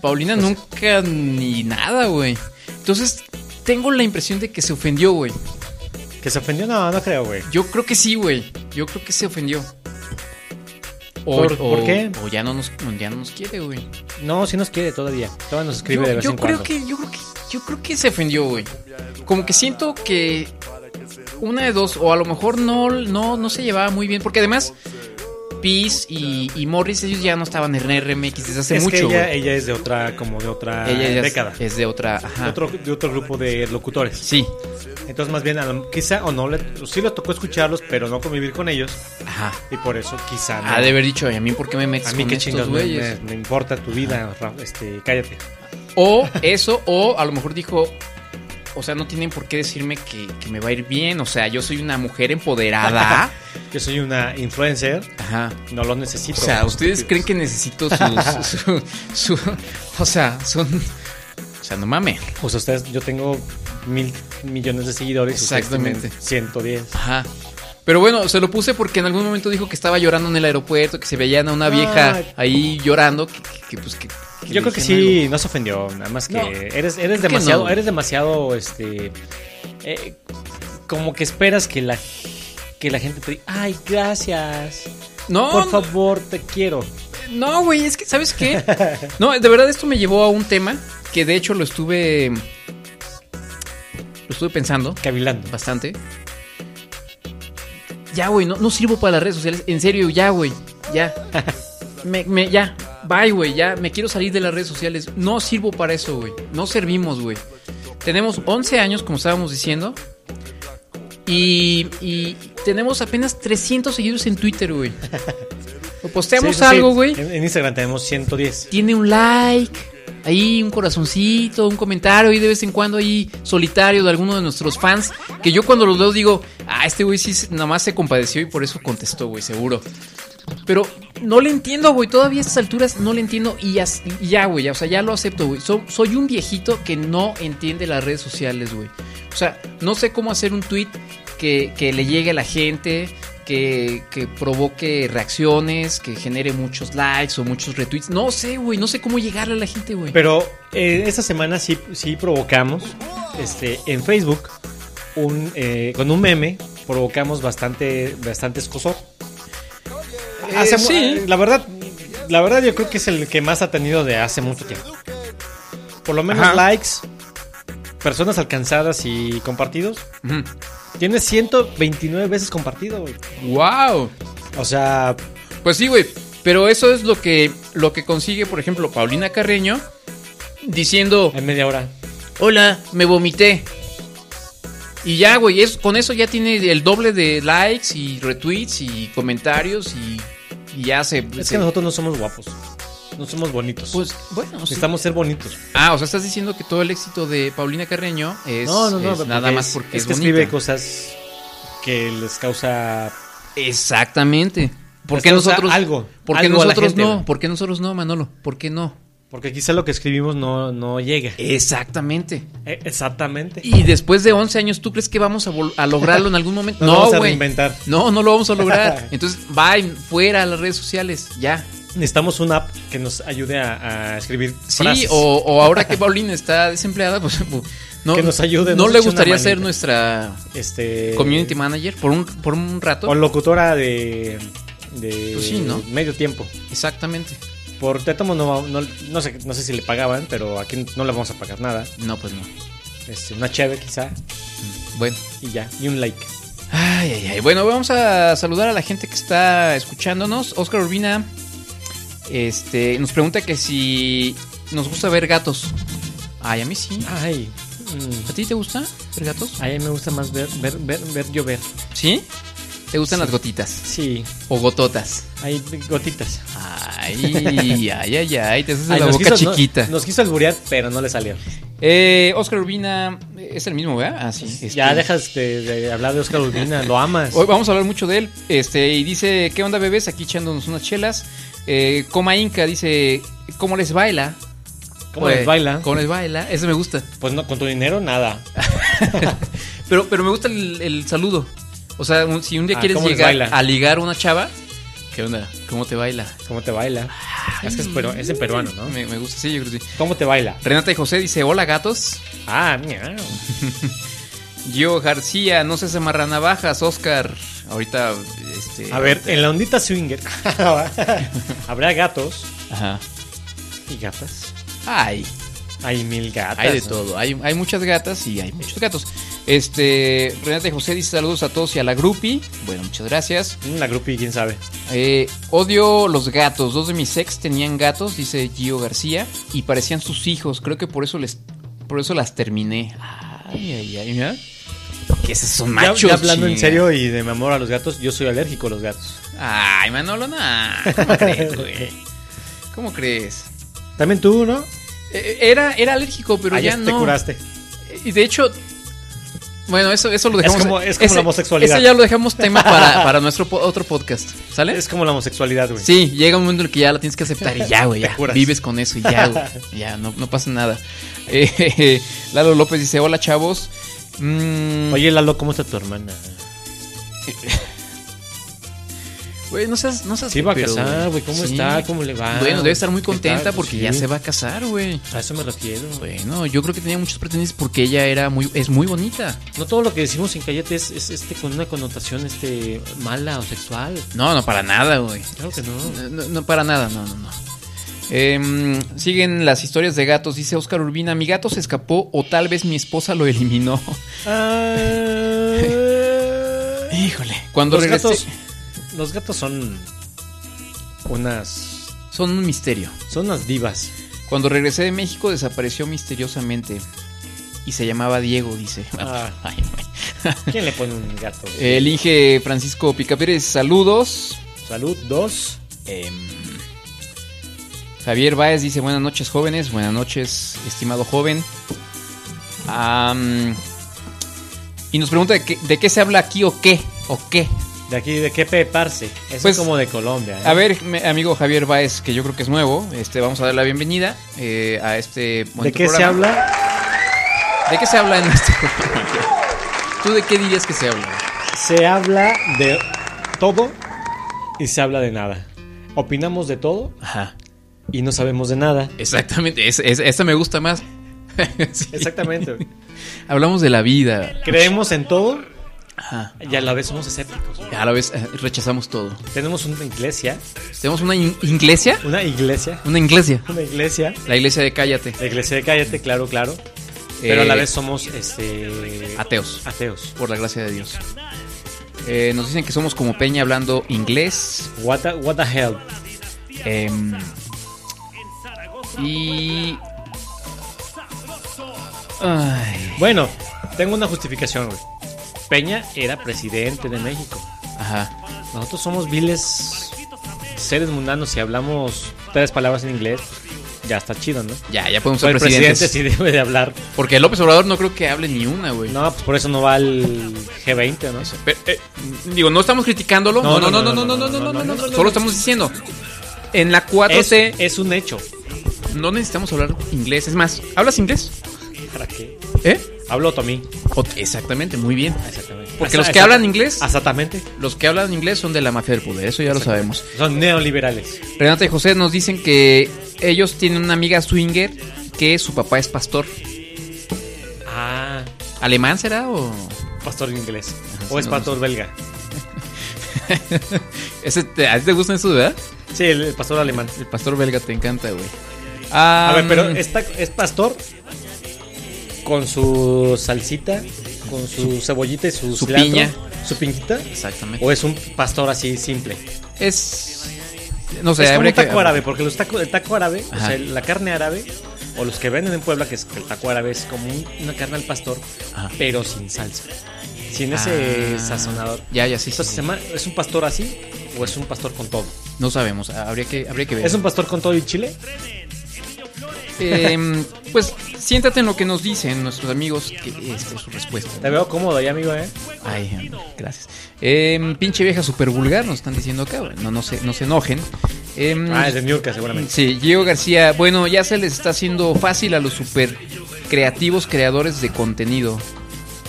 Paulina nunca ni nada, güey. Entonces, tengo la impresión de que se ofendió, güey. ¿Que se ofendió? No, no creo, güey. Yo creo que sí, güey. Yo creo que se ofendió. O, ¿Por- o- por qué? O ya no nos, ya no nos quiere, güey. No, si nos quiere todavía. Todavía nos escribe yo, de vez yo en creo cuando. que yo creo que yo creo que se ofendió, güey. Como que siento que una de dos o a lo mejor no no no se llevaba muy bien porque además Peace y, y Morris, ellos ya no estaban en RMX desde hace es mucho. que ella, es de otra, como de otra Ella década. es de otra. Ajá. De otro, de otro grupo de locutores. Sí. Entonces, más bien, quizá o no, le, sí le tocó escucharlos, pero no convivir con ellos. Ajá. Y por eso, quizá. no. Ha de haber dicho, "Ay, a mí, ¿por qué me metes a mí con qué chingas me, me- me importa tu vida, este, cállate. O eso, o a lo mejor dijo, o sea, no tienen por qué decirme que, que me va a ir bien. O sea, yo soy una mujer empoderada. Yo soy una influencer, Ajá. no lo necesito. O sea, ¿ustedes creen que necesito sus- su, su- O sea, son... O sea, no mames. O sea, ustedes, yo tengo mil millones de seguidores. Exactamente. tienen 110. Ajá. Pero bueno, se lo puse porque en algún momento dijo que estaba llorando en el aeropuerto, que se veían a una vieja Ay. ahí llorando, que, que- que, pues que... que Yo creo que sí, algo. no se ofendió, nada más que No, eres, eres demasiado, no. eres demasiado, este, eh, como que esperas que la, que la gente te diga, ay, gracias, No, por favor, te quiero. No, güey, es que, ¿sabes qué? No, de verdad esto me llevó a un tema que de hecho lo estuve. Lo estuve pensando Cavilando. bastante. Ya, güey, no, no sirvo para las redes sociales. En serio, ya, güey. Ya. Me, me- ya. Bye, güey. Ya. Me quiero salir de las redes sociales. No sirvo para eso, güey. No servimos, güey. Tenemos 11 años, como estábamos diciendo. Y, y tenemos apenas 300 seguidores en Twitter, güey. O Posteamos Sí, algo, güey En, en Instagram tenemos 110. tiene un like, ahí un corazoncito, un comentario ahí de vez en cuando ahí solitario de alguno de nuestros fans, que yo cuando los leo digo, ah, este güey sí nada más se compadeció y por eso contestó, güey, seguro. Pero no le entiendo, güey, todavía a estas alturas no le entiendo y ya, y güey, ya, o sea, ya lo acepto, güey. So- soy un viejito que no entiende las redes sociales, güey. O sea, no sé cómo hacer un tweet que, que le llegue a la gente, que, que provoque reacciones, que genere muchos likes o muchos retweets. No sé, güey, no sé cómo llegarle a la gente, güey. Pero eh, esta semana sí, sí provocamos, este, en Facebook, un, eh, con un meme, provocamos bastante, bastante escosor. Hace mu- sí. La verdad, la verdad yo creo que es el que más ha tenido de hace mucho tiempo. Por lo menos Ajá. likes, personas alcanzadas y compartidos. Tiene 129 veces compartido, güey. ¡Wow! O sea, Pues sí, güey. Pero eso es lo que, lo que consigue, por ejemplo, Paulina Carreño diciendo, en media hora. hola, me vomité. Y ya, güey, es, con eso ya tiene el doble de likes y retweets y comentarios y, y ya se... Es se- que nosotros no somos guapos. No somos bonitos. Pues bueno, sí. Necesitamos ser bonitos. Ah, o sea, estás diciendo que todo el éxito de Paulina Carreño es, No, no, no. es nada más es- porque es es, que bonita. escribe cosas que les causa. Exactamente. ¿Por qué nosotros algo, ¿Por qué algo nosotros gente, no? ¿Por qué nosotros no, Manolo? ¿Por qué no? Porque quizá lo que escribimos no, no llega. Exactamente. Eh, exactamente. Y después de 11 años, ¿tú crees que vamos a, vol- a lograrlo en algún momento? Nos no, vamos a reinventar. No, no lo vamos a lograr. Entonces, bye, fuera a las redes sociales, ya. Necesitamos una app que nos ayude a, a escribir Sí, frases. o, o ahora que Paulina está desempleada, pues pues, no, Que nos ayude, ¿No le gustaría ser nuestra este community manager por un, por un rato? o locutora de, de Pues sí, ¿no? medio tiempo. Exactamente. Por Tétamo no, no, no sé, no sé si le pagaban, pero aquí no le vamos a pagar nada. No, pues no. Este, una cheve quizá Bueno. y ya, y un like. Ay, ay, ay. Bueno, vamos a saludar a la gente que está escuchándonos. Oscar Urbina este, nos pregunta que si nos gusta ver gatos. Ay, a mí sí. Ay, ¿A ti te gusta ver gatos? a mí me gusta más ver, ver, ver, ver llover. ¿Sí? ¿Te gustan Sí. las gotitas? Sí, ¿O gototas? hay gotitas. Ay, ay, ay, ay. Te haces Ay, la boca quiso- no- chiquita. nos quiso alburear, pero no le salió. Eh, Oscar Urbina es el mismo, ¿verdad? Ah, sí. este- Ya dejas de, de hablar de Oscar Urbina, lo amas. Hoy vamos a hablar mucho de él. Este, y dice, ¿qué onda, bebés? Aquí echándonos unas chelas. Eh, Coma Inca dice, ¿cómo les baila? ¿Cómo Pues, les baila? ¿Cómo les baila? Eso me gusta. Pues no, con tu dinero nada. Pero, pero me gusta el, el saludo. O sea, un- si un día Ah, quieres ¿cómo les llegar a ligar a una chava, ¿qué onda? ¿Cómo te baila? ¿Cómo te baila? Es que es, peru- es en peruano, ¿no? Me, me gusta, sí, yo creo que sí. ¿Cómo te baila? Renata y José dice, hola gatos. Ah, miau. Gio García, no seas amarranavajas, Oscar. Ahorita, este... A ver, en la ondita swinger habrá gatos Ajá. y gatas. Ay, Hay mil gatas. hay de ¿no? todo. Hay, hay muchas gatas y hay muchos gatos. Este, Renate José dice saludos a todos y a la grupi. Bueno, muchas gracias. La grupi, quién sabe. Eh, odio los gatos. Dos de mis ex tenían gatos, dice Gio García, y parecían sus hijos. Creo que por eso les, por eso las terminé. Ay, ay, ay, mira. Que esos son Ya- machos. ya hablando en serio y de mi amor a los gatos, yo soy alérgico a los gatos. Ay, Manolo, no. ¿Cómo crees, güey? ¿Cómo crees? También tú, ¿no? Eh, Era, era alérgico, pero Ah, ya ya te no. curaste. Y de hecho, bueno, eso, eso lo Es dejamos. como- es como la homosexualidad. Ese ya lo dejamos tema para, para nuestro po- otro podcast. ¿Sale? Es como la homosexualidad, güey. Sí, llega un momento en el que ya la tienes que aceptar y ya, güey, ya. Vives con eso y ya, güey. Ya, no, no pasa nada. Eh, Lalo López dice: Hola, chavos. Mm, Oye, Lalo, ¿cómo está tu hermana? Güey, no seas, no seas Se iba a casar, güey. ¿Cómo sí. está? ¿Cómo le va? Bueno, debe estar muy ¿Qué contenta porque Sí. ya se va a casar, güey. A eso me refiero. Bueno, yo creo que tenía muchos pretendientes porque ella era muy, es muy bonita. No todo lo que decimos en Cayete es, es, este con una connotación este mala o sexual. No, no, para nada, güey. Claro que no. No, no, no, para nada, no, no, no. Em, siguen las historias de gatos. Dice Oscar Urbina: Mi gato se escapó o tal vez mi esposa lo eliminó. Híjole. Cuando los regresé. gatos, los gatos son unas Son un misterio. son unas divas. Cuando regresé de México desapareció misteriosamente. Y se llamaba Diego, dice. Ah. Ay. ¿Quién le pone un gato? El Inge Francisco Picapérez, saludos. Salud, dos. Javier Báez dice buenas noches jóvenes, buenas noches estimado joven. Y nos pregunta de qué, de qué se habla aquí o qué, o qué. De aquí, ¿de qué peparse? Eso Pues, es como de Colombia. ¿eh? A ver, amigo Javier Báez, que yo creo que es nuevo, este, vamos a dar la bienvenida eh, a este ¿De qué se habla? ¿De qué se habla en este programa? ¿Tú de qué dirías que se habla? Se habla de todo y se habla de nada. Opinamos de todo Ajá, y no sabemos de nada. exactamente, es, es- esta me gusta más. Sí. Exactamente. güey. Hablamos de la vida. Creemos en todo Ajá. y a la vez somos escépticos. A la vez eh, rechazamos todo. Tenemos una iglesia, Tenemos una in- iglesia. una iglesia, Una iglesia. una iglesia, La iglesia de Cállate. la iglesia de Cállate, claro, claro. Pero a la Eh, vez somos este Ateos. ateos. Por la gracia de Dios. Eh, nos dicen que somos como Peña hablando inglés. What the, what the hell? Em, y. Ay, Bueno, tengo una justificación, güey. Peña era presidente de México. ajá. Nosotros somos viles seres mundanos. Si hablamos tres palabras en inglés, ya está chido, ¿no? Ya, ya podemos ser el presidente presidentes. sí debe de hablar. Porque López Obrador no creo que hable ni una, güey. No, pues por eso no va al G20, ¿no? Pero, eh, digo, no estamos criticándolo. No, no, no, no, no, no, no, no, no, no, no. Solo estamos diciendo. En la 4T Es, es un hecho. No necesitamos hablar inglés. Es más, ¿hablas inglés? ¿Para qué? ¿Eh? Hablo tomí. O- Exactamente, muy bien. Exactamente. Porque los que hablan inglés, Exactamente. los que hablan inglés son de la mafia del poder, eso ya lo sabemos. Son neoliberales. Renata y José nos dicen que ellos tienen una amiga swinger que su papá es pastor. Ah, ¿Alemán será o...? pastor en inglés. Ajá, o sí, es no, pastor belga. Ese te- ¿A ti te gusta eso, verdad? Sí, el, el pastor alemán. El pastor belga te encanta, güey. A ver, pero mm, esta, es pastor con su salsita, con su cebollita y su, Su cilantro, piña. su piñita. Exactamente. ¿O es un pastor así simple? Es... No sé, es como un taco que... árabe, porque los taco, el taco árabe, o sea, la carne árabe, o los que venden en Puebla, que es el taco árabe, es como un- una carne al pastor, Ajá. pero sin salsa. Sin ese Ah, sazonador. Ya, ya, sí, Entonces, sí. ¿se llama- ¿es un pastor así o es un pastor con todo? No sabemos, habría que, habría que ver. ¿Es un pastor con todo y chile? Em, pues siéntate en lo que nos dicen nuestros amigos, que esta es su respuesta. Te veo cómodo ya, amigo, ¿eh? Ay, gracias. Em, pinche vieja super vulgar, nos están diciendo acá. No, no, se, no se enojen. Em, Ah, es de New York, seguramente. Sí, Gio García. Bueno, ya se les está haciendo fácil a los super creativos creadores de contenido.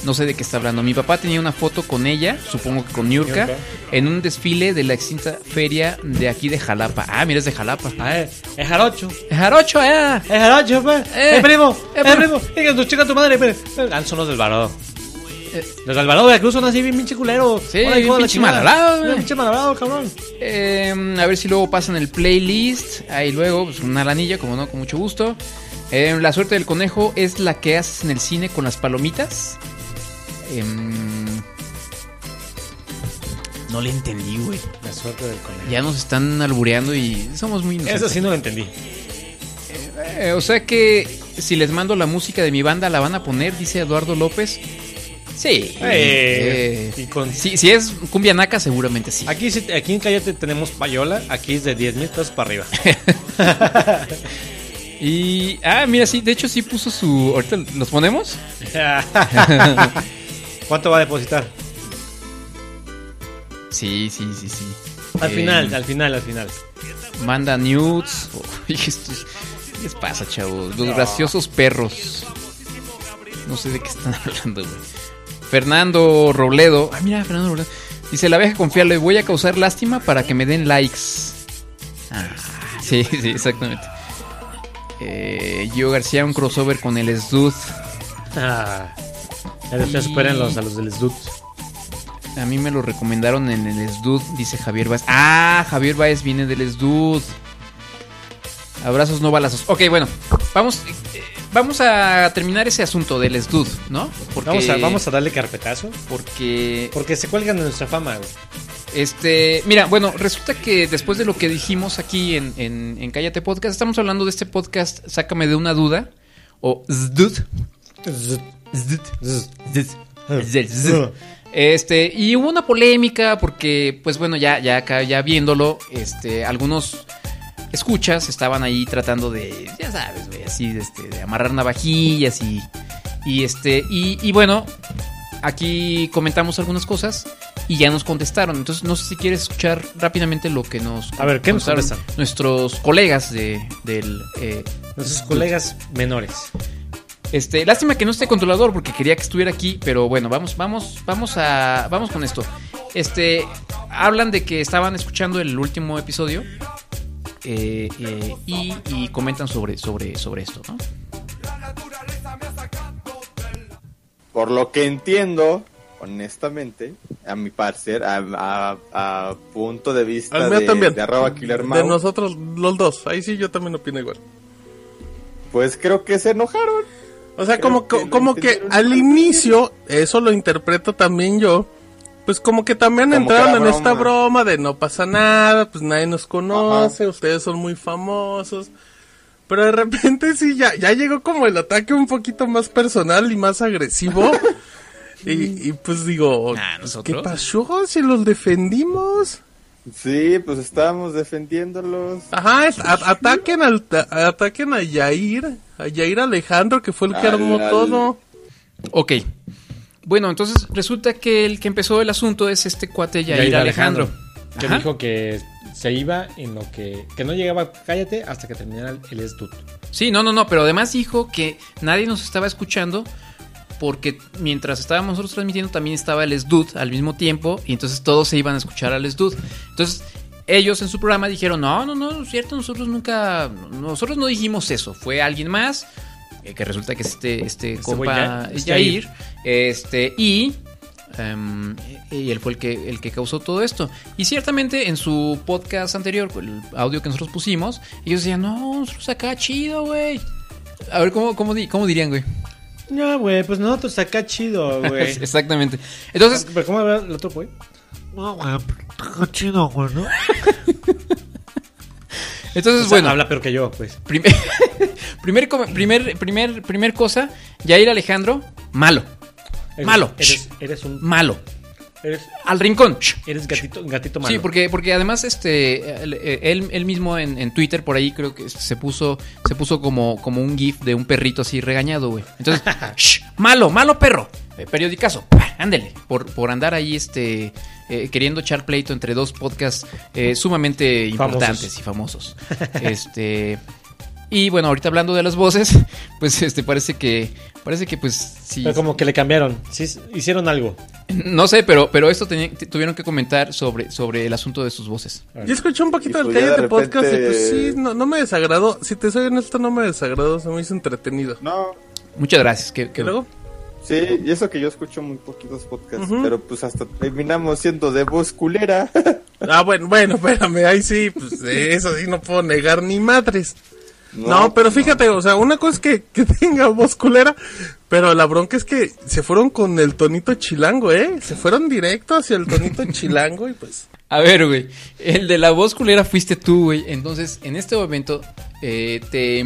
No sé de qué está hablando. Mi papá tenía una foto con ella, supongo que con Niurka, en un desfile de la extinta feria de aquí de Jalapa. Ah, mira, es de Jalapa. Ah, es, es jarocho. Es Jarocho, eh. Es jarocho, pues. Eh, Eh, primo. eh, Eh, primo. Venga, tu chica, tu madre. pues. Ah, son los del Alvarado. Eh. Los del Alvarado de la Cruz son así bien pinche culeros. Sí, Hola, bien pinche. Bien Pinche malhablado, cabrón. Eh, a ver si luego pasan el playlist. Ahí luego, pues una lanilla, como no, con mucho gusto. Eh, la suerte del conejo es la que haces en el cine con las palomitas. Em, no le entendí, güey. La suerte del conejo. Ya nos están albureando y somos muy inocentes. Eso sí no lo entendí. Eh, o sea que si les mando la música de mi banda, ¿la van a poner? Dice Eduardo López. Sí. Eh, Eh, y con- si es cumbia naca, seguramente sí. Aquí, aquí en Cállate tenemos payola. Aquí es de 10 mil pesos para arriba. Y. Ah, mira, sí, de hecho sí puso su. Ahorita los ponemos. ¿Cuánto va a depositar? Sí, sí, sí, sí. Al Eh, final, al final, al final. Manda nudes. ¿Qué les pasa, chavos? Los graciosos perros. No sé de qué están hablando, güey. Fernando Robledo. Ah, mira, Fernando Robledo. Dice, la vieja confiable, voy a causar lástima para que me den likes. Ah, sí, sí, exactamente. Eh, Gio García, un crossover con el Sdud. Ah, ya después superen los, a los del SDUT. A mí me lo recomendaron en el SDUD, dice Javier Baez. Ah, Javier Baez viene del SDUD. Abrazos, no balazos. Ok, bueno, vamos, eh, vamos a terminar ese asunto del SDUD, ¿no? Porque, Vamos, a, vamos a darle carpetazo. Porque, Porque se cuelgan de nuestra fama, güey. este, mira, bueno, resulta que después de lo que dijimos aquí en, en, en Cállate Podcast, estamos hablando de este podcast, Sácame de una duda, o SDUD. Este, y hubo una polémica porque, pues bueno, ya, ya acá, ya viéndolo, este, algunos escuchas estaban ahí tratando de, ya sabes, güey, así, de, este, de amarrar navajillas y, y este, y, y bueno, aquí comentamos algunas cosas y ya nos contestaron. Entonces, no sé si quieres escuchar rápidamente lo que nos A ver, ¿qué nos contestan? nuestros colegas de, del... eh, Nuestros colegas menores. Este, lástima que no esté controlador porque quería que estuviera aquí, pero bueno, vamos, vamos, vamos a, vamos con esto. Este, hablan de que estaban escuchando el último episodio eh, eh, y, y comentan sobre, sobre, sobre esto, ¿no? Por lo que entiendo, honestamente, a mi parecer, a, a- a punto de vista de, también. de arroba Killer De Mau, nosotros los dos. Ahí sí yo también opino igual. pues creo que se enojaron. O sea, Creo como que como que al inicio, eso lo interpreto también yo, pues como que también Como que entraron en esta broma. de no pasa nada, pues nadie nos conoce, ustedes son muy famosos. Pero de repente sí, ya, ya llegó como el ataque un poquito más personal y más agresivo. y, y pues digo. ¿qué pasó? Si los defendimos. Sí, pues estábamos defendiéndolos. Ajá, es- a- ataquen al, a- ataquen a Yair, a Yair Alejandro, que fue el que Al- armó al- todo. Ok. Bueno, entonces resulta que el que empezó el asunto es este cuate Yair, Yair Alejandro. Que Ajá. dijo que se iba en lo que. Que no llegaba a cállate hasta que terminara el, SDUT. Sí, no, no, no, pero además dijo que nadie nos estaba escuchando porque mientras estábamos nosotros transmitiendo también estaba el SDUD al mismo tiempo y entonces todos se iban a escuchar al SDUD. Entonces ellos en su programa dijeron, no, no, no, es cierto, nosotros nunca, nosotros no dijimos eso, fue alguien más, eh, que resulta que es este, este, Este compa es Yair, este, y... em, y él fue el que, el que causó todo esto. Y ciertamente en su podcast anterior, el audio que nosotros pusimos, ellos decían, no, nosotros acá chido, güey. A ver, ¿cómo, cómo, cómo dirían, güey? No, güey, pues nosotros acá chido, güey. Exactamente. Entonces, ¿Pero cómo habla el otro, güey? No, güey, está chido, güey, ¿no? entonces O sea, bueno, habla peor que yo, pues. primer, primer, primer, primer, primer cosa, Jair Alejandro, malo, Eres- Malo. Eres, eres un. malo. Eres, Al rincón. eres gatito, gatito malo. Sí, porque, porque además este él, él- mismo en, en Twitter por ahí creo que se puso se puso como, como un gif de un perrito así regañado, güey. Entonces, "Shh, malo, malo perro. Eh, periodicazo. Ándele. Por, por andar ahí este eh, queriendo echar pleito entre dos podcasts eh, sumamente importantes y famosos. Este y bueno, ahorita hablando de las voces, pues este parece que parece que pues sí Pero como que le cambiaron. Sí, hicieron algo. no sé, pero pero esto tenía- tuvieron que comentar sobre sobre el asunto de sus voces. Yo escuché un poquito Y del pues ya de Cállate Podcast y pues sí, no, no me desagradó. Si te soy honesto, no me desagradó, se me hizo entretenido. No, Muchas gracias. Que, que- ¿Y luego? sí, y eso que yo escucho muy poquitos podcasts, pero pues hasta terminamos siendo de voz culera. Ah, bueno, bueno, espérame, ahí sí, pues de eso sí no puedo negar ni madres. No, pero fíjate, o sea, una cosa es que, que tenga voz culera, Pero la bronca es que se fueron con el tonito chilango, ¿eh? Se fueron directo hacia el tonito chilango y pues... A ver, güey. El de la voz culera fuiste tú, güey. Entonces, en este momento, eh, te.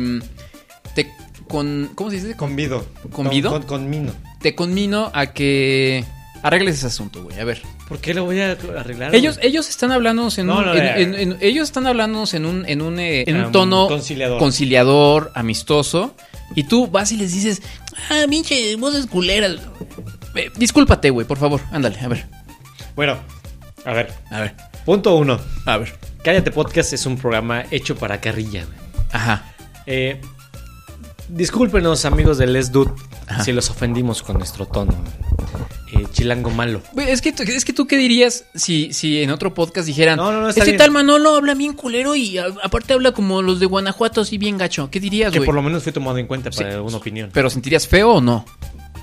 Te. Con, ¿Cómo se dice? Convido. ¿Convido? Con, con- conmino. Te conmino a que. Arregles ese asunto, güey. A ver. ¿Por qué lo voy a arreglar? Ellos, güey? ellos están hablándonos en No, un. no, en- ya. en- en- ellos están hablándonos en un, en un, eh, en un Um, tono conciliador. conciliador, amistoso. Y tú vas y les dices, ah, pinche, voces culeras. Eh, discúlpate, güey, por favor. Ándale, a ver. Bueno, a ver. A ver. Punto uno. A ver. Cállate Podcast es un programa hecho para carrilla, güey. Ajá. Eh, discúlpenos, amigos de Les Dude, Ajá. si los ofendimos con nuestro tono. Eh, chilango malo. Güey, Es que, tú- es que tú qué dirías si, si en otro podcast dijeran, No, no, no, está este bien. tal Manolo habla bien culero y a- aparte habla como los de Guanajuato así bien gacho. ¿Qué dirías, Que güey? por lo menos fue tomado en cuenta para Sí. una opinión. ¿Pero sentirías feo o no?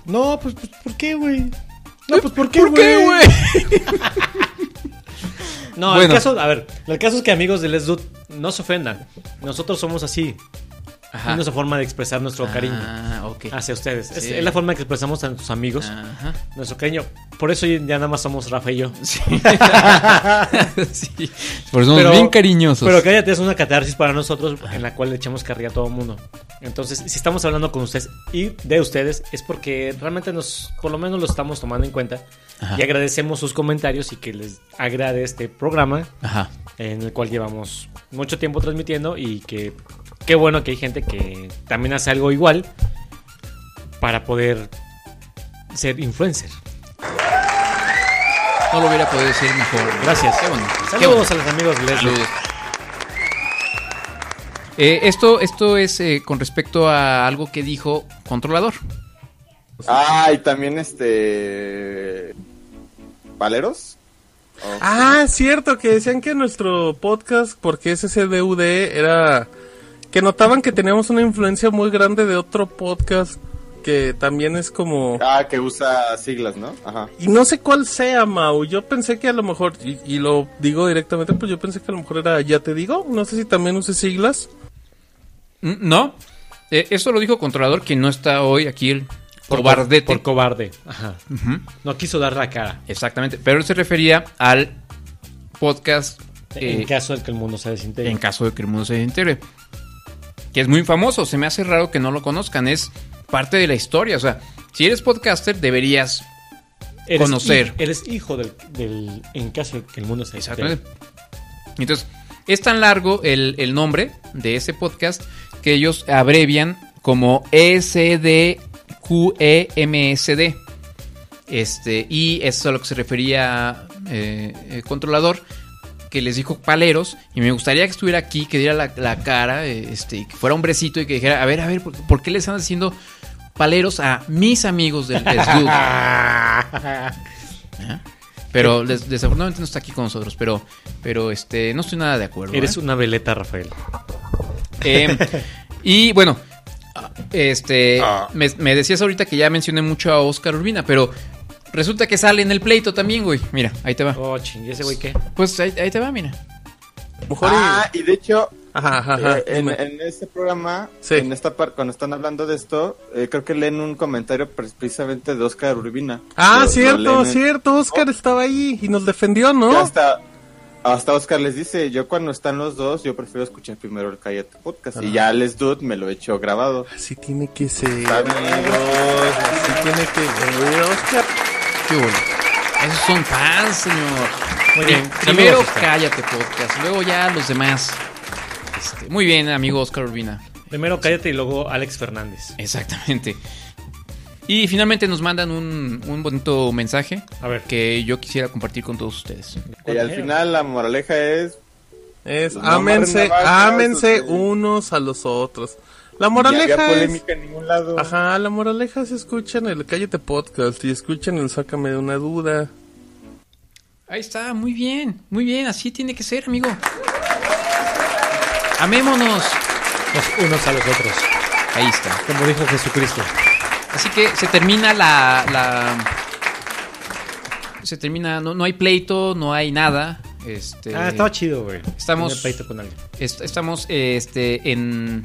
No, pues, pues, ¿por qué, güey? No, pues, ¿por qué, ¿Por qué, güey? No, Bueno. el caso, a ver, el caso es que amigos de Les Dude no se ofendan. Nosotros somos así. Ajá. Es nuestra forma de expresar nuestro cariño Ah, ok. hacia ustedes. Es, Sí. es la forma que expresamos a nuestros amigos Ajá. nuestro cariño. Por eso ya nada más somos Rafa y yo. Sí. sí. Por eso somos bien cariñosos. Pero cállate, es una catarsis para nosotros en la cual le echamos carrilla a todo el mundo. Entonces, si estamos hablando con ustedes y de ustedes, es porque realmente nos, por lo menos lo estamos tomando en cuenta. Ajá. Y agradecemos sus comentarios y que les agrade este programa Ajá. en el cual llevamos mucho tiempo transmitiendo y que qué bueno que hay gente que también hace algo igual para poder ser influencer. No lo hubiera podido decir mejor. Gracias. Qué bueno. Qué Saludos bueno. a los amigos de Leslie. Saludos. Eh, esto, esto es eh, con respecto a algo que dijo Controlador. Ah, y también este. ¿Valeros? Oh. Ah, cierto, que decían que nuestro podcast, porque es SDUD, era... Que notaban que teníamos una influencia muy grande de otro podcast que también es como... Ah, que usa siglas, ¿no? Ajá. Y no sé cuál sea, Mau. Yo pensé que a lo mejor, y, y lo digo directamente, pues yo pensé que a lo mejor era Ya Te Digo. No sé si también use siglas. Mm, No. Eh, eso lo dijo Controlador, que no está hoy aquí el Por cobardete. Por cobarde. Ajá. No quiso dar la cara. Exactamente. Pero él se refería al podcast en caso de que el mundo se desintegre. en caso de que el mundo se desintegre. Que es muy famoso. Se me hace raro que no lo conozcan. Es parte de la historia. O sea, si eres podcaster, deberías Eres conocer. hi- eres hijo del, del- En caso que el mundo se. Exactamente. Entonces, es tan largo el, el nombre de ese podcast que ellos abrevian como E SDQEMSD. Este, y eso es a lo que se refería eh, el controlador, que les dijo paleros. Y me gustaría que estuviera aquí, que diera la, la cara, eh, este, y que fuera hombrecito y que dijera: A ver, a ver, ¿por, por qué le están haciendo paleros a mis amigos del Sduk? Ajá. Pero des- desafortunadamente no está aquí con nosotros, pero, pero este, no estoy nada de acuerdo. Eres ¿eh? una veleta, Rafael. Eh, y bueno, este, Ah. me, me decías ahorita que ya mencioné mucho a Oscar Urbina, pero resulta que sale en el pleito también, güey. Mira, ahí te va. Oh, chingue, ese güey qué. Pues ahí, ahí te va, mira. Y- Ah, y de hecho, Ajá, ajá, ajá, eh, en, este programa, Sí. en esta parte, cuando están hablando de esto, eh, creo que leen un comentario pre- precisamente de Oscar Urbina. Ah, Lo- cierto, cierto. Oscar estaba ahí y nos defendió, ¿no? Hasta, hasta Oscar les dice, yo cuando están los dos, yo prefiero escuchar primero el Cállate Podcast. Y ya Les Dude me lo he hecho grabado. Así tiene que ser, Está amigos. Así tiene que ser, Oscar. Qué bueno. Esos son fans, señor. Muy bien. Primero cállate podcast, luego ya los demás. Este, muy bien, amigo Oscar Urbina. Primero cállate y luego Alex Fernández. Exactamente. Y finalmente nos mandan un, un bonito mensaje A ver. que yo quisiera compartir con todos ustedes. Y al final la moraleja es, Es No ámense, ámense unos a los otros. La no había moraleja es... polémica en ningún lado. Ajá, la moraleja es escuchen el Cállate Podcast y escuchen el Sácame de una duda. Ahí está, muy bien, muy bien, así tiene que ser, amigo. Amémonos. Los unos a los otros. Ahí está. Como dijo Jesucristo. Así que se termina la. la- se termina. No, no hay pleito, no hay nada. Este, Ah, estaba chido, güey. Estamos- Tener pleito con alguien. est- estamos este, en.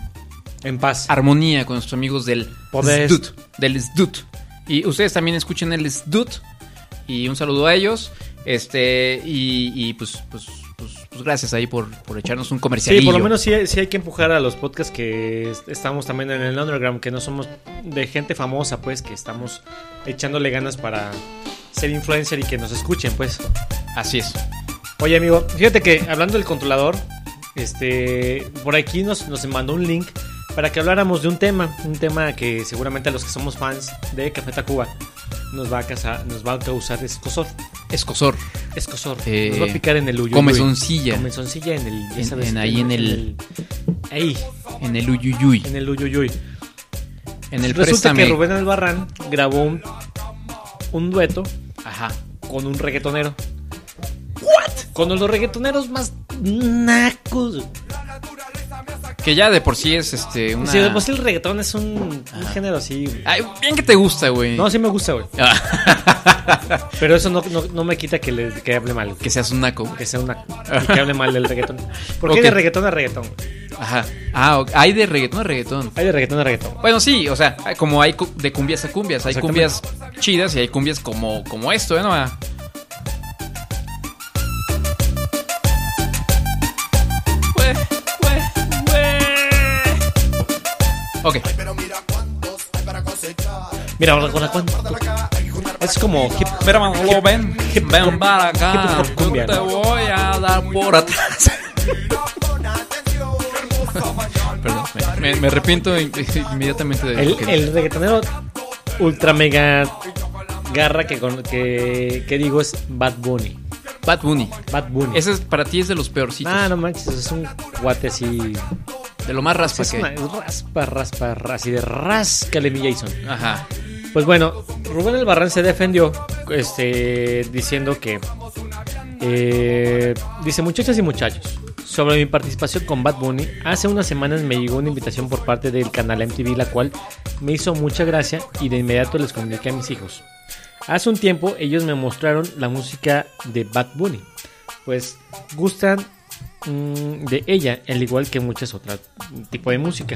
En paz. armonía con nuestros amigos del. SDUT. Del SDUT. Y ustedes también escuchen el SDUT. Y un saludo a ellos. Este, y, y pues, pues, pues, pues gracias ahí por, por echarnos un comercial. Sí, por lo menos sí, sí hay que empujar a los podcasts que est- estamos también en el underground, que no somos de gente famosa, pues, que estamos echándole ganas para ser influencer y que nos escuchen, pues. Así es. Oye, amigo, fíjate que hablando del controlador, este, por aquí nos, nos mandó un link para que habláramos de un tema, un tema que seguramente a los que somos fans de Café Tacuba nos va a causar, nos va a causar escosor. Escosor. Escosor. Eh, nos va a picar en el uyo. comezoncilla. Comezoncilla en el, ya En- sabes, en ahí en el- ahí, En el Uyuyuy. en el uyuyuy. En el Resulta préstame. que Rubén Albarrán grabó un, un dueto Ajá. con un reggaetonero. ¿What? Con los reggaetoneros más nacos. Que ya de por sí es este. Una... Sí, pues el reggaetón es un, un género así. güey. Ay, bien que te gusta, güey. No, sí me gusta, güey. Ah. Pero eso no, no, no me quita que, le, que hable mal. que seas un naco. Que sea una. y que hable mal del reggaetón. Porque Ok. hay de reggaetón a reggaetón. güey. Ajá. Ah, ok. hay de reggaetón a reggaetón. Hay de reggaetón a reggaetón. Bueno, sí, o sea, como hay de cumbias a cumbias. Hay cumbias chidas y hay cumbias como, como esto, ¿eh? ¿no? Mira, ahora con la cuánto. Es como hip Mira, Manolo, ven, hip ven para acá. hip cumbia, Yo te voy a dar por atrás. Perdón, me, me- me arrepiento in- inmediatamente de El, lo que- el reggaetonero ultra mega garra que, con, que, que digo es Bad Bunny. Bad Bunny. Bad Bunny. Ese es, para ti es de los peorcitos. Ah, no manches, es un guate así. De lo más raspa Es, que una- hay. es raspa, raspa, raspa, así de rascale mi Jason. Ajá. Pues bueno, Rubén Albarrán se defendió este, diciendo que. eh, dice, muchachas y muchachos, sobre mi participación con Bad Bunny, hace unas semanas me llegó una invitación por parte del canal MTV, la cual me hizo mucha gracia y de inmediato les comuniqué a mis hijos. Hace un tiempo ellos me mostraron la música de Bad Bunny, pues gustan mm, de ella, al igual que muchas otras tipo de música.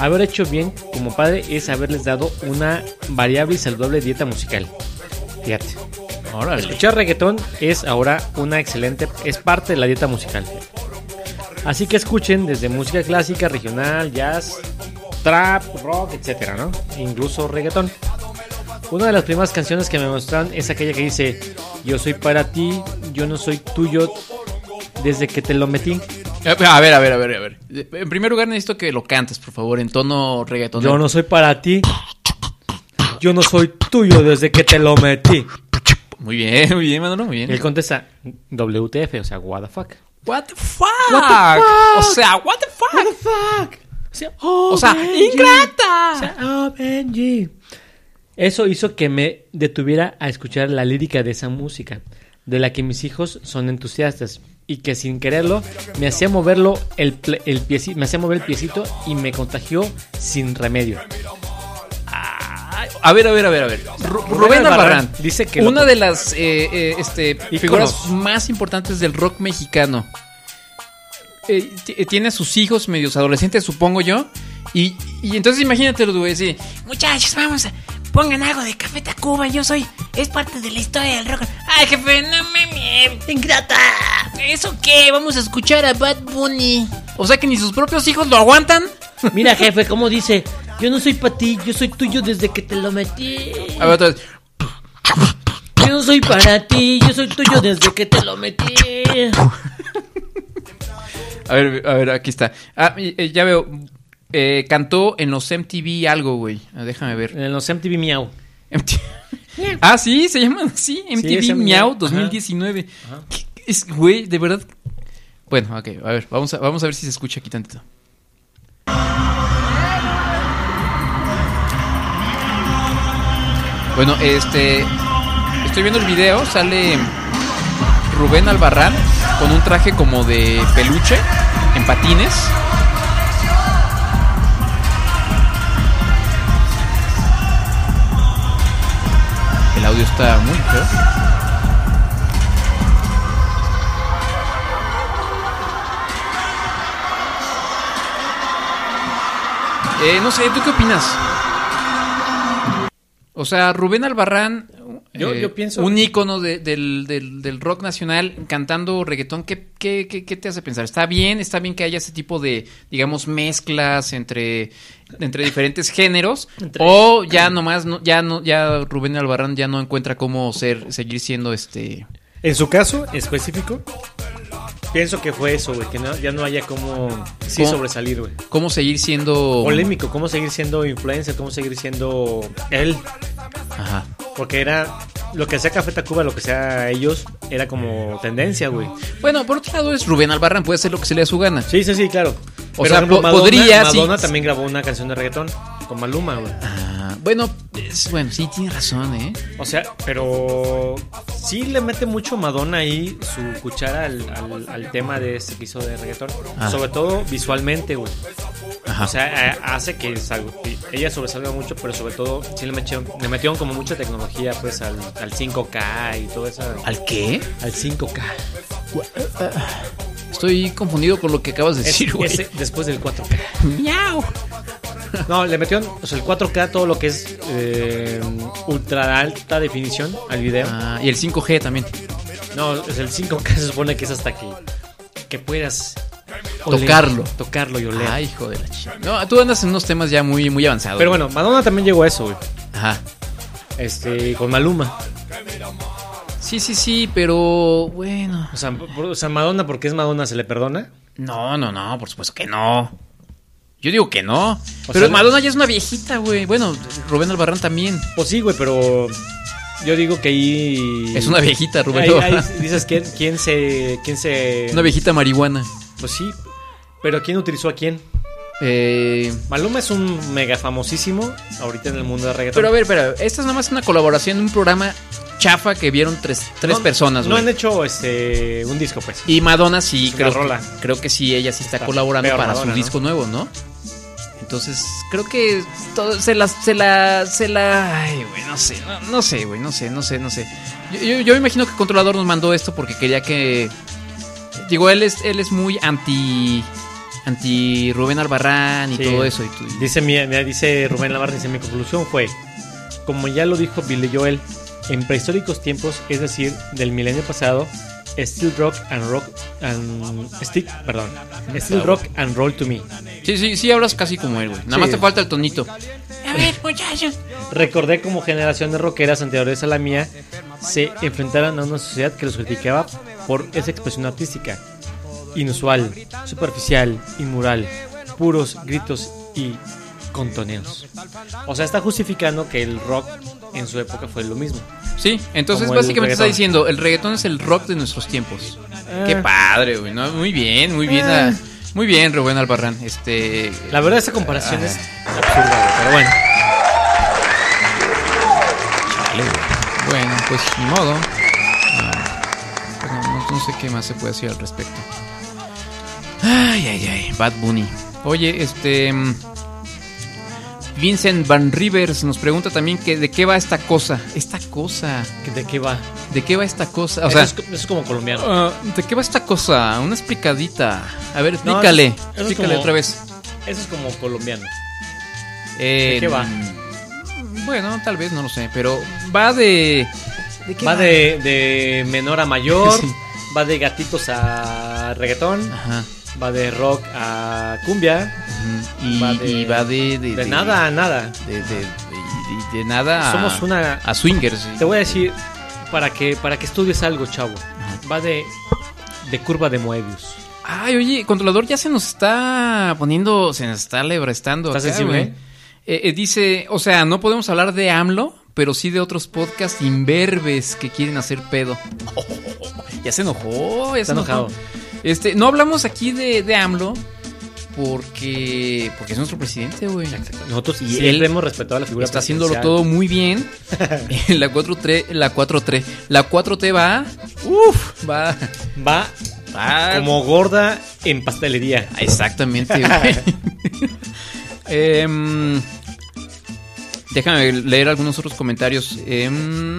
Haber hecho bien como padre es haberles dado una variable y saludable dieta musical. Fíjate. Órale. Escuchar reggaetón es ahora una excelente, es parte de la dieta musical. Así que escuchen desde música clásica, regional, jazz, trap, rock, etcétera, ¿no? Incluso reggaetón. Una de las primeras canciones que me mostraron es aquella que dice Yo soy para ti, yo no soy tuyo desde que te lo metí. A ver, a ver, a ver, a ver. a ver. En primer lugar necesito que lo cantes, por favor, en tono reggaetón. Yo no soy para ti. Yo no soy tuyo desde que te lo metí. Muy bien, muy bien, Manolo, muy bien. Él contesta WTF, o sea, what the fuck. What the fuck? What the fuck? O sea, what the fuck? What the fuck? O sea, oh, O sea, Benji. ingrata. O sea, oh, Benji. Eso hizo que me detuviera a escuchar la lírica de esa música, de la que mis hijos son entusiastas y que sin quererlo me hacía moverlo el, el pieci- me hacía mover el piecito y me contagió sin remedio. A ver, a ver, a ver, a ver. Ru- Rubén Albarrán dice que una de las eh, eh, este, figuras más importantes del rock mexicano. Eh, tiene a sus hijos medios adolescentes, supongo yo. Y, y entonces imagínate, güey, así, Muchachos, vamos, a- pongan algo de Café Tacuba, yo soy, es parte de la historia del rock. Ay, jefe, no me... ¡Ingrata! ¿Eso qué? Vamos a escuchar a Bad Bunny. O sea que ni sus propios hijos lo aguantan. Mira, jefe, ¿cómo dice? Yo no soy para ti, yo soy tuyo desde que te lo metí. A ver, otra vez. Yo no soy para ti, yo soy tuyo desde que te lo metí. A ver, a ver, aquí está. Ah, eh, ya veo. Eh, cantó en los MTV algo, güey. Ah, déjame ver. En los MTV Miau. MTV. Ah, sí, se llaman así. MTV Miau Miau. 2019. ¿Qué- qué es, güey, de verdad. Bueno, ok, a ver, vamos a, vamos a ver si se escucha aquí tantito. Bueno, este. Estoy viendo el video, sale Rubén Albarrán con un traje como de peluche en patines. El audio está muy feo. Eh, no sé, ¿tú qué opinas? O sea, Rubén Albarrán, Yo- eh, yo pienso- un ícono de- del, del- del rock nacional cantando reggaetón, ¿qué, qué, qué- qué te hace pensar? ¿Está bien? ¿Está bien que haya ese tipo de, digamos, mezclas entre, entre diferentes géneros? Entre- ¿O ya nomás, no, ya no, ya Rubén Albarrán ya no encuentra cómo ser, seguir siendo este... En su caso específico, pienso que fue eso, güey, que no- ya no haya como sí ¿Cómo? sobresalir, güey. ¿Cómo seguir siendo... Polémico, cómo seguir siendo influencer, cómo seguir siendo él. Ajá. Porque era lo que sea Café Tacuba, lo que sea ellos, era como tendencia, güey. Bueno, por otro lado es Rubén Albarrán, puede hacer lo que se le dé a su gana. Sí, sí, sí, claro. O Pero, sea, ejemplo, Madonna, podría, sí. Madonna también grabó una canción de reggaetón con Maluma, güey. Ah, bueno, es- bueno, sí, tiene razón, ¿eh? O sea, pero sí le mete mucho Madonna ahí su cuchara al, al- al tema de este que hizo de reggaetón. Ah. Sobre todo visualmente, güey. Ajá. O sea, eh, hace que sal- ella sobresalga mucho, pero sobre todo sí le metieron, le metieron como mucha tecnología pues al, al 5K y todo eso. ¿Al qué? Al 5K. Estoy confundido con lo que acabas de Es- decir, güey. después del 4K. ¡Miau! No, le metieron o sea, el 4K, todo lo que es eh, ultra alta definición al video. Ah, y el 5G también. No, es el 5K se supone que es hasta que, que puedas oler, Tocarlo. Tocarlo y oler. Ay, hijo de la chica. No, tú andas en unos temas ya muy, muy avanzados. Pero bueno, Madonna también llegó a eso, güey. Ajá. Este, con Maluma. Sí, sí, sí, pero bueno. O sea, por- o sea, Madonna, porque es Madonna, ¿se le perdona? No, no, no, por supuesto que no. Yo digo que no. O pero sea, Madonna ya es una viejita, güey. Bueno, Rubén Albarrán también. Pues sí, güey, pero yo digo que ahí... Es una viejita, Rubén Ahí, ahí Albarrán. dices, ¿quién, quién se... Quién se... Una viejita marihuana. Pues sí, pero ¿quién utilizó a quién? Eh, Maluma es un mega famosísimo ahorita en el mundo de reggaetón. pero a ver, pero esta es nada más una colaboración en un programa chafa que vieron tres, tres No- personas, No han hecho este un disco, pues. Y Madonna sí, creo, rola. creo que sí, ella sí está, Está colaborando para Madonna, su ¿no? disco nuevo, ¿no? Entonces, creo que todo, se la, se la, se la, ay, güey, no sé, no, no sé, güey, no sé, no sé, no sé. Yo, yo, yo imagino que el controlador nos mandó esto porque quería que, digo, él es, él es muy anti, anti Rubén Albarrán y Sí. todo eso. Y tú- Dice, mi, mira, dice Rubén Lavar, dice, mi conclusión fue, como ya lo dijo Billy Joel, en prehistóricos tiempos, es decir, del milenio pasado, Still Rock and Rock and Stick, perdón, Still Rock and Roll to Me. sí, sí, sí hablas casi como él, güey. Nada Sí. más te falta el tonito. A ver, muchachos. Recordé como generaciones rockeras anteriores a la mía se enfrentaron a una sociedad que los criticaba por esa expresión artística. Inusual, superficial, inmoral, puros gritos y contoneos. O sea, está justificando que el rock en su época fue lo mismo. Sí, entonces Como básicamente está diciendo, el reggaetón es el rock de nuestros tiempos. Ah. Qué padre, güey, ¿no? Muy bien, muy bien. Ah. ah, Muy bien, Rubén Albarrán. Este. La verdad, esa comparación Ah. es absurda, güey, pero bueno. Chale. Bueno, pues ni modo. Pues no, no- no sé qué más se puede decir al respecto. Ay, ay, ay. Bad Bunny. Oye, este. Vincent Van Rivers nos pregunta también que de qué va esta cosa. Esta cosa. ¿De qué va? ¿De qué va esta cosa? O Eso sea, es, eso es como colombiano. ah, ¿de qué va esta cosa? Una explicadita. A ver, No, explícale. eso eso explícale como- otra vez. Eso es como colombiano. Eh, ¿De qué va? Bueno, tal vez, no lo sé. Pero va de. ¿De qué Va de, de menor a mayor, Sí. va de gatitos a reggaetón, Ajá. Va de rock a cumbia. Y Va de- y va de. De, de nada a nada. De, nada a, Somos una... a swingers. Te voy a decir, para que, para que estudies algo, chavo, va de, de curva de Moebius. Ay, oye, controlador ya se nos está poniendo, se nos está lebrestando. ¿Está acá, sensible? güey. Eh, eh, dice, o sea, no podemos hablar de AMLO, pero sí de otros podcasts imberbes que quieren hacer pedo. ya se enojó, ya Está se enojó. Este, no hablamos aquí de, de AMLO porque porque es nuestro presidente, güey. Nosotros Y siempre él hemos respetado la figura Está haciéndolo todo muy bien. la 4-3, la 4-3, la 4T va, uf, va, Va va como gorda en pastelería. Exactamente, güey. Em, déjame leer algunos otros comentarios. Em,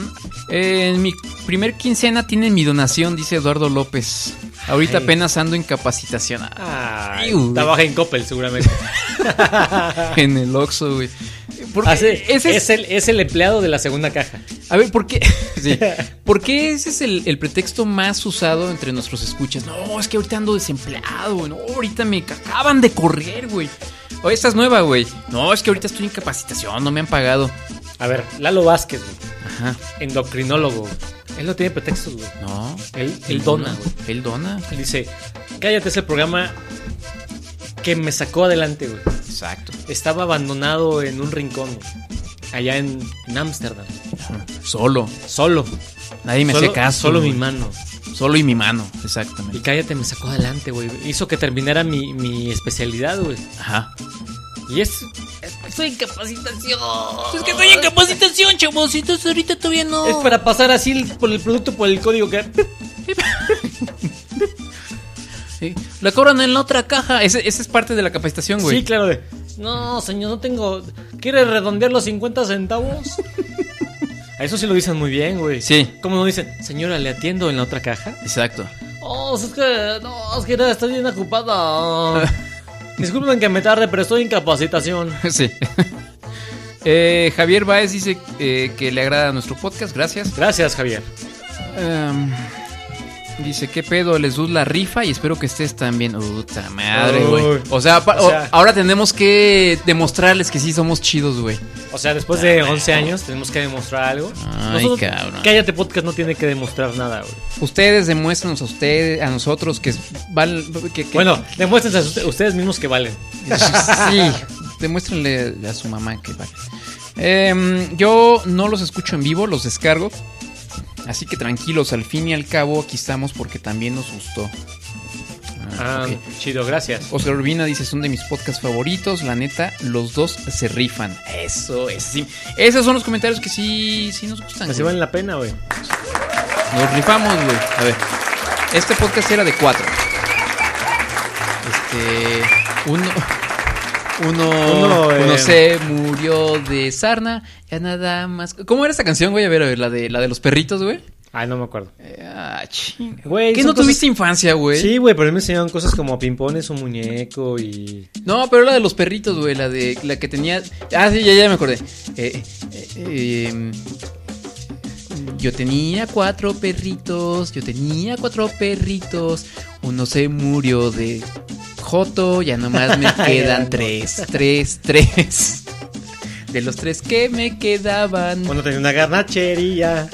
en mi primer quincena tienen mi donación, dice Eduardo López. Ahorita Ay. apenas ando en capacitación. Ay, Iu. trabaja en Coppel seguramente. en el Oxxo, güey. Porque Hace- ese es, el, es el empleado de la segunda caja. A ver, ¿por qué? Sí. ¿Por qué ese es el, el pretexto más usado entre nuestros escuchas? No, es que ahorita ando desempleado, güey. No, ahorita me acaban de correr, güey. O esta es nueva, güey. No, es que ahorita estoy en capacitación, no me han pagado. A ver, Lalo Vázquez, güey. Ajá. Endocrinólogo. Él no tiene pretextos, güey. No. Él, él dona, güey. Él dona. Él dice, cállate, es el programa que me sacó adelante, güey. Exacto. Estaba abandonado en un rincón. Allá en Ámsterdam. Solo. Solo. Nadie me Solo- hacía caso. Solo güey. mi mano. Solo y mi mano, Y exactamente. cállate, me sacó adelante, güey. Hizo que terminara mi, mi especialidad, güey. Ajá. Y es... Estoy en capacitación. Es que estoy en capacitación, chavos. Entonces ahorita todavía no. Es para pasar así el- por el producto, por el código que... La cobran en la otra caja. Ese, esa es parte de la capacitación, güey. Sí, claro, de... No, señor, no tengo... ¿Quiere redondear los 50 centavos? A eso sí lo dicen muy bien, güey. Sí. ¿Cómo no dicen? Señora, ¿le atiendo en la otra caja? Exacto. Oh, es que... No, es que no, estoy bien ocupada. Disculpen que me tarde, pero estoy en capacitación. Sí. Eh, Javier Baez dice eh, que le agrada nuestro podcast. Gracias. Gracias, Javier. Em, dice, ¿qué pedo? Les doy la rifa y espero que estés también. Puta madre, güey. O sea, pa- O sea- o- ahora tenemos que demostrarles que sí somos chidos, güey. O sea, después de 11 años tenemos que demostrar algo. Ay, cabrón. Cállate Podcast no tiene que demostrar nada, güey. Ustedes demuéstranos a ustedes, a nosotros que val, que, que- Bueno, demuéstrense a usted- ustedes mismos que valen. sí, demuéstrenle a su mamá que vale. Em, yo no los escucho en vivo, los descargo. Así que tranquilos, al fin y al cabo aquí estamos porque también nos gustó. Ah, ok. chido, gracias. Oscar Urbina dice, son de mis podcasts favoritos, la neta, los dos se rifan. Eso es, sí. Esos son los comentarios que sí, sí nos gustan. Así valen la pena, güey. Nos rifamos, güey. A ver, este podcast era de cuatro. Este, uno... Uno, Uno, uno eh, se murió de sarna, ya nada más. ¿Cómo era esa canción, güey? A ver, a ver, la de, la de los perritos, güey. Ay, no me acuerdo. Ah, ching. Güey, ¿Qué no cosas- tuviste infancia, güey? Sí, güey, pero a mí me enseñaron cosas como pimpones, un muñeco y... No, pero la de los perritos, güey, la de la que tenía. Ah, sí, ya, ya me acordé. Eh, eh, eh, yo tenía cuatro perritos, yo tenía cuatro perritos. Uno se murió de Joto, ya nomás me quedan tres, tres, tres. De los tres que me quedaban. Cuando tenía una garnachería,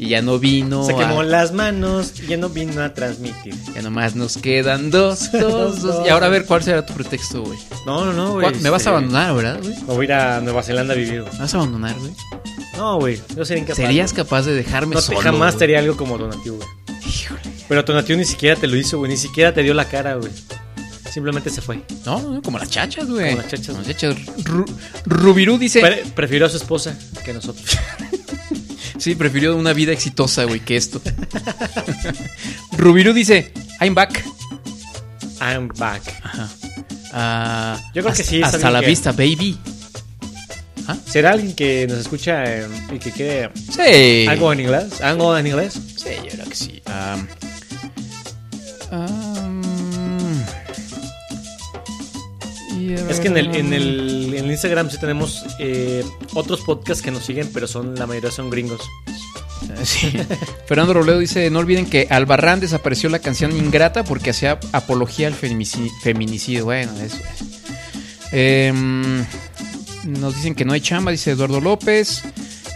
Y ya no vino. se quemó a- las manos y ya no vino a transmitir. Ya nomás nos quedan dos, dos, dos. Y ahora a ver cuál será tu pretexto, güey. No, no, no, güey. ¿Cuál- Me vas a este, abandonar, ¿verdad, güey? Me voy a ir a Nueva Zelanda a vivir. ¿Me vas a abandonar, güey? No, güey, yo sería incapaz. ¿Serías capaz de dejarme No solo? jamás te haría algo como Donativo, güey. Pero Donativo ni siquiera te lo hizo, güey. Ni siquiera te dio la cara, güey. Simplemente se fue. No, no, como las chachas, güey. Como las chachas, Como las chachas. Ru- Rubirú dice. Pre- prefirió a su esposa que a nosotros. Sí, prefirió una vida exitosa, güey, que esto. Rubirú dice: I'm back. I'm back. Ajá. Ah, Yo creo que sí, Hasta la que- vista, baby. ¿Será alguien que nos escucha eh, y que quiere Sí. algo en inglés? ¿Algo en inglés? Sí, yo creo que sí. Am, Es que en el, en el, en Instagram sí tenemos eh, otros podcasts que nos siguen, pero son la mayoría son gringos. Sí. Fernando Robledo dice, no olviden que Albarrán desapareció la canción Ingrata porque hacía apología al feminici- feminicidio. Bueno, eso. Em, nos dicen que no hay chamba, dice Eduardo López.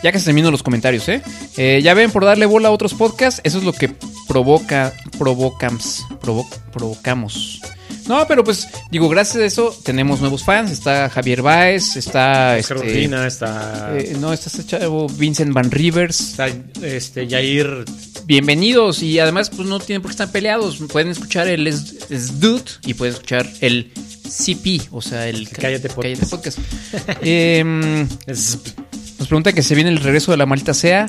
Ya que se terminan los comentarios, ¿eh? Eh, Ya ven, por darle bola a otros podcasts, eso es lo que provoca, provocamos, provo- provocamos. No, pero pues, digo, gracias a eso tenemos nuevos fans. Está Javier Baez, está... Oscar este, Urbina, está, eh, no, está este chavo Vincent Van Rivers. está este, Jair. Bienvenidos y además pues no tienen por qué estar peleados. Pueden escuchar el Sdut y pueden escuchar el CP, o sea, el Cállate Podcast. Podcast. Em, nos pregunta que se viene el regreso de la maldita sea.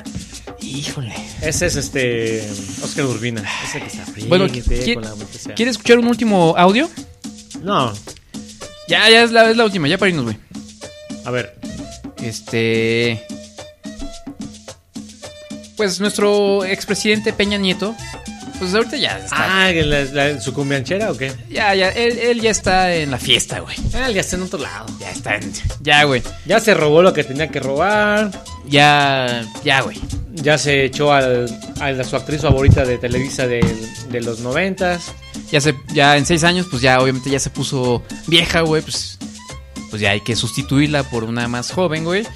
Híjole. ese es este Oscar Urbina. Ese que está frío. Bueno, que ¿qui- con la muerte sea. ¿quieres escuchar un último audio? No, Ya, ya es la, es la última, ya para irnos, güey. a ver. Este. Pues nuestro expresidente Peña Nieto pues ahorita ya está. Ah, ¿la, la, su cumbianchera o qué? Ya, ya, él, él ya está en la fiesta, güey. Ah, ya está en otro lado. Ya está en... Ya, güey. Ya se robó lo que tenía que robar. Ya, ya, güey. Ya se echó al, a su actriz favorita de Televisa de, de los noventas. Ya se, ya en seis años, pues ya obviamente ya se puso vieja, güey, pues, pues ya hay que sustituirla por una más joven, güey.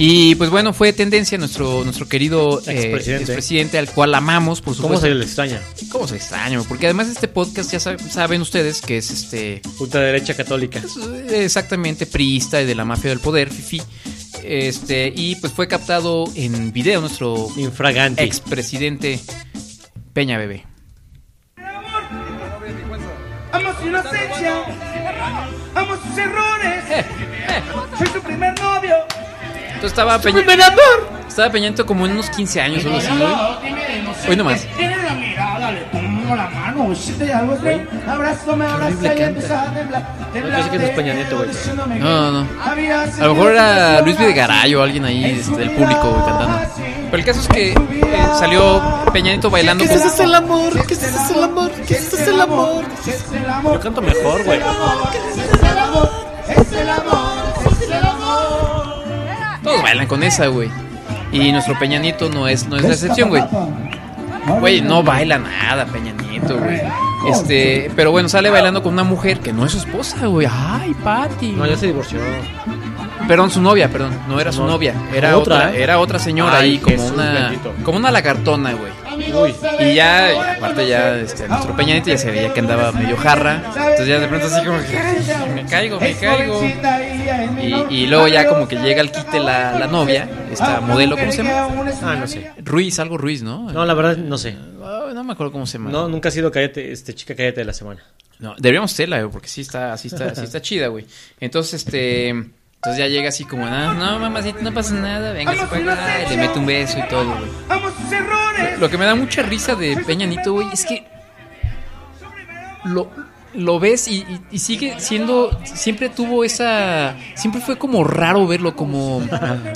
Y pues bueno, fue tendencia nuestro, nuestro querido eh, Expresidente. expresidente, al cual amamos, por ¿Cómo supuesto. se le extraña? ¿Cómo se le extraña? Porque además este podcast ya sab- saben ustedes que es este Ultraderecha católica. exactamente priista y de la mafia del poder, fifi. Este, y pues fue captado en video nuestro Infragante. expresidente Peña Bebé. Amo su inocencia, amo sus errores. Soy su primer novio. Entonces estaba Peña, estaba Peñito como en unos 15 años o algo así, güey. Hoy nomás. Tiene la mirada, le pongo la mano, siente algo así. Abrazo, me abraza y canta. empieza a temblar. Yo sé que no es Peña Nieto, güey. diciéndome No, no, A lo mejor era Luis Videgaray o alguien ahí este, del público güey, cantando. Pero el caso es que eh, salió Peñanito bailando con... el amor? ¿Qué es el amor? ¿Qué es el amor? Es el amor, Yo canto mejor, güey. es el amor, es el amor, es el amor. Todos bailan con esa, güey. Y nuestro Peñanito no es, no es la excepción, güey. Güey, no baila nada, Peña Nieto, güey. Este, pero bueno, sale bailando con una mujer que no es su esposa, güey. Ay, Pati. No, ya se divorció. Perdón, su novia, perdón. No era su No. novia. Era Otra, otra, ¿eh? era otra señora Ay, ahí como Jesús una bendito. como una lagartona, güey. Uy. Y ya, y aparte ya, este, nuestro Peña Nieto ya se veía que andaba medio jarra. Entonces ya de pronto así como que, "Ay, me caigo, me caigo. Y, y luego ya como que llega al quite la, la novia, esta modelo, ¿cómo se llama? Ah, no sé. Ruiz, algo Ruiz, ¿no? No, la verdad, no sé. Ah, no me acuerdo cómo se llama. No, nunca ha sido cállate, este, chica cállate de la semana. No, deberíamos hacerla, güey, porque sí está, sí está, sí está chida, güey. Entonces, este, entonces ya llega así como, no, no, mamacita, no pasa nada, venga, se acá", y le mete un beso y todo, güey. Errores. Lo que me da mucha risa de Peña Nieto, güey, es que lo, lo ves y, y- y sigue siendo, siempre tuvo esa, siempre fue como raro verlo, como,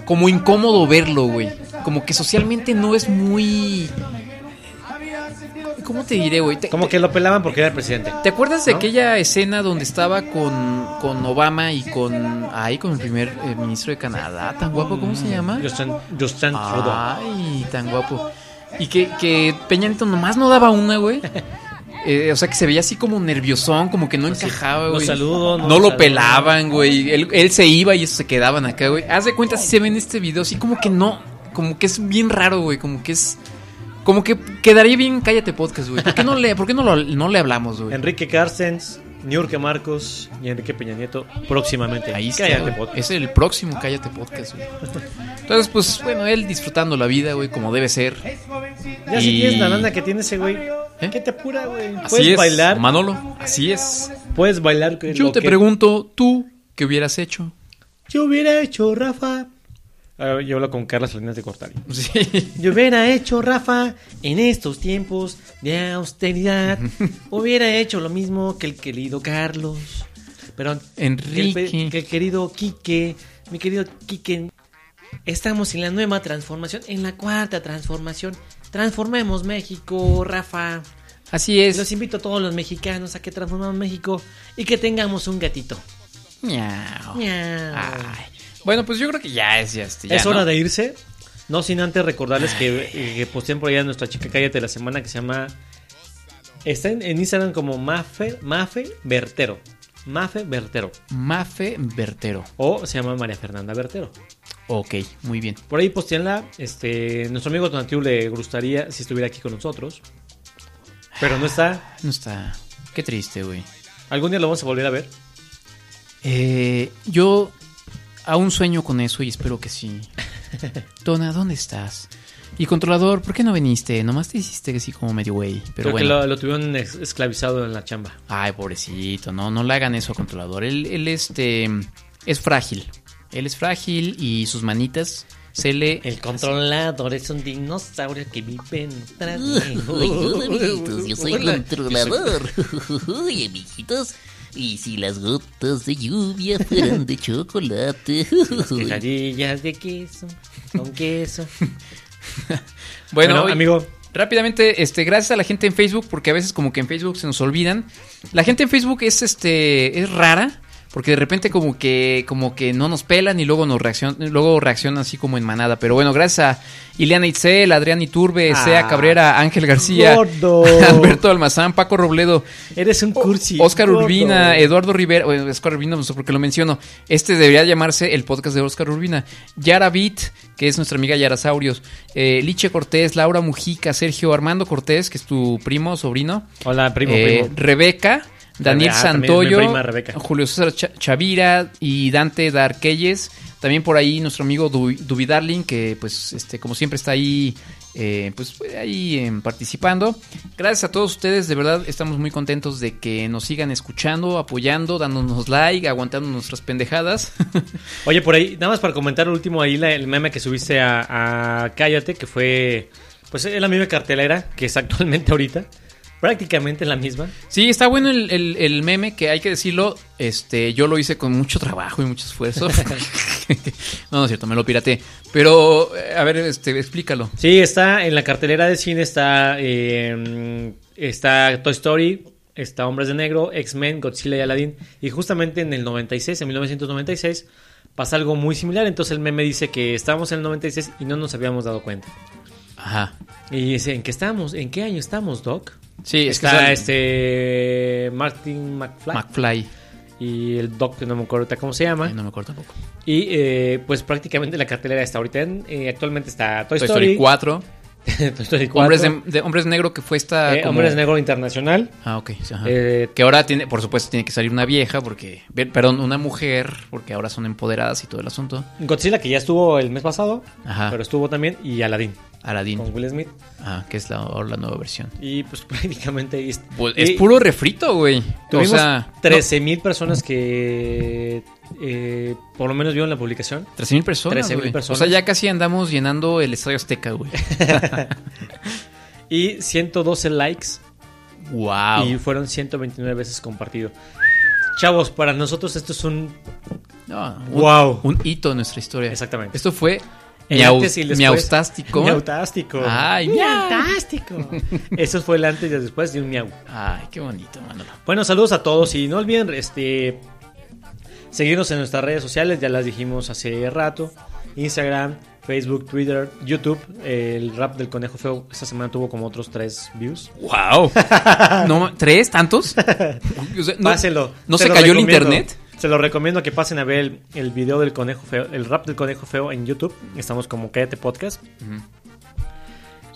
como incómodo verlo, güey. Como que socialmente no es muy... ¿Cómo te diré, güey? Te- Como que lo pelaban porque era el presidente. ¿Te acuerdas de aquella escena donde estaba con, con Obama y con ahí con el primer eh, ministro de Canadá, tan guapo, ¿cómo se llama? Justin, Justin Trudeau. Ay, tan guapo. Y que, que Peña Nieto nomás no daba una, güey. Eh, o sea, que se veía así como nerviosón, como que no encajaba, no güey. saludo, no No lo saludo. pelaban, güey. Él, él se iba y ellos se quedaban acá, güey. Haz de cuenta si se ve en este video, así como que no. Como que es bien raro, güey. Como que es. Como que quedaría bien Cállate Podcast, güey. ¿Por qué no le, por qué no lo- no le hablamos, güey? Enrique Carstens, Niurka Marcos y Enrique Peña Nieto próximamente. Ahí está, Cállate, podcast. Es el próximo Cállate Podcast, güey. Entonces, pues, bueno, él disfrutando la vida, güey, como debe ser. Ya si Y- tienes la lana que tiene ese güey, ¿Eh? ¿qué te apura, güey? Así Puedes es, bailar, Manolo, así es. puedes bailar. Yo lo te que- pregunto, ¿tú qué hubieras hecho? Yo hubiera hecho, Rafa. Ah, yo hablo con Carla Salinas de Cortali. Sí. Yo hubiera hecho, Rafa, en estos tiempos de austeridad, hubiera hecho lo mismo que el querido Carlos. Perdón. Enrique. Que el, que el querido Quique. Mi querido Quique. Estamos en la nueva transformación, en la cuarta transformación. Transformemos México, Rafa. Así es. Los invito a todos los mexicanos a que transformemos México y que tengamos un gatito. Miau. Miau. Ay. Bueno, pues yo creo que ya es, ya, este, ya, es ¿no? hora de irse. No sin antes recordarles que, que posteen por allá nuestra chica cállate de la semana que se llama. Está en, en Instagram como Mafe, Mafe Vertero. Mafe Vertero. Mafe Vertero. O se llama María Fernanda Vertero. Ok, muy bien. Por ahí posteenla. Este, nuestro amigo Donatiu le gustaría si estuviera aquí con nosotros. Pero no está. No está. Qué triste, güey. Algún día lo vamos a volver a ver. Eh, yo aún sueño con eso y espero que sí. Dona, ¿dónde estás? Y controlador, ¿por qué no viniste? Nomás te hiciste así como medio güey. Pero Creo que bueno. lo, lo tuvieron esclavizado en la chamba. Ay, pobrecito, no, no le hagan eso a controlador. Él, él este es frágil. Él es frágil y sus manitas se le. El controlador es un dinosaurio que vive tras Hola, amiguitos, yo soy Hola, controlador. Oye, amiguitos. Y si las gotas de lluvia fueran de chocolate. Quesadillas de queso, con queso. Bueno, Bueno, hoy- amigo, Rápidamente, este, gracias a la gente en Facebook, porque a veces como que en Facebook se nos olvidan. La gente en Facebook es este, es rara. Porque de repente como que como que no nos pelan y luego nos reaccionan, luego reaccionan así como en manada. Pero bueno, gracias a Ileana Itzel, Adrián Iturbe, Ah, Sea Cabrera, Ángel García, gordo. Alberto Almazán, Paco Robledo, Eres un cursi. Oscar gordo. Urbina, Eduardo Rivera, bueno, Oscar Urbina, no sé por qué lo menciono. Este debería llamarse el podcast de Oscar Urbina. Yara Beat, que es nuestra amiga Yarasaurios. Eh, Liche Cortés, Laura Mujica, Sergio Armando Cortés, que es tu primo, sobrino. Hola, primo, Eh, primo. Rebeca, Daniel Ah, Santoyo. Julio César Cha- Chavira y Dante Darquelles. También por ahí nuestro amigo Du- Dubi Darling, que pues este como siempre está ahí eh, pues ahí eh, participando. Gracias a todos ustedes, de verdad estamos muy contentos de que nos sigan escuchando, apoyando, dándonos like, aguantando nuestras pendejadas. Oye, por ahí, nada más para comentar último ahí, la- el meme que subiste a, a Cállate, que fue, pues es la misma cartelera que es actualmente ahorita. Prácticamente la misma. Sí, está bueno el, el- el meme, que hay que decirlo, este, yo lo hice con mucho trabajo y mucho esfuerzo. no, no es cierto, me lo piraté. Pero, eh, a ver, este, explícalo. Sí, está en la cartelera de cine, está, eh, está Toy Story, está Hombres de Negro, X-Men, Godzilla y Aladdin. Y justamente en el 96, en 1996, pasa algo muy similar. Entonces el meme dice que estábamos en el 96 y no nos habíamos dado cuenta. Ajá. Y dice, ¿en qué estamos? ¿En qué año estamos, Doc? Sí, es está este Martin McFly. McFly. Y el Doc, que no me acuerdo cómo se llama. no me acuerdo tampoco. Y eh, pues prácticamente la cartelera está ahorita en, eh, actualmente está Toy, Toy Story, Story 4. 4. Hombres de, de- Hombres Negro que fue esta... Eh, como- Hombres Negro Internacional. Ah, ok. ajá. Eh, que ahora tiene, por supuesto, tiene que salir una vieja, porque... Perdón, una mujer, porque ahora son empoderadas y todo el asunto. Godzilla, que ya estuvo el mes pasado, Ajá. pero estuvo también, y Aladdin. Aladdin. Con Will Smith. Ah, que es la, ahora la nueva versión. Y pues prácticamente... Es, Pues, es puro refrito, güey. O Tuvimos sea... 13 mil personas que eh, por lo menos vieron la publicación. 13 mil personas, 13,000 güey. personas. O sea, ya casi andamos llenando el Estadio Azteca, güey. Y 112 likes. Wow. Y fueron 129 veces compartido. Chavos, para nosotros esto es un... No, un, Wow. Un hito en nuestra historia. Exactamente. Esto fue El miau, antes y después. miautástico. Miautástico. Ay. Miautástico. Eso fue el antes y el después de un miau. Ay, qué bonito, Manolo. Bueno, saludos a todos y no olviden este seguirnos en nuestras redes sociales, ya las dijimos hace rato. Instagram, Facebook, Twitter, YouTube. El rap del conejo feo esta semana tuvo como otros tres views. Wow. no, ¿Tres? ¿Tantos? O sea, no-. ¿No Se cayó el internet? Se lo recomiendo que pasen a ver el, el video del conejo feo, el rap del conejo feo en YouTube. Estamos como Cállate Podcast.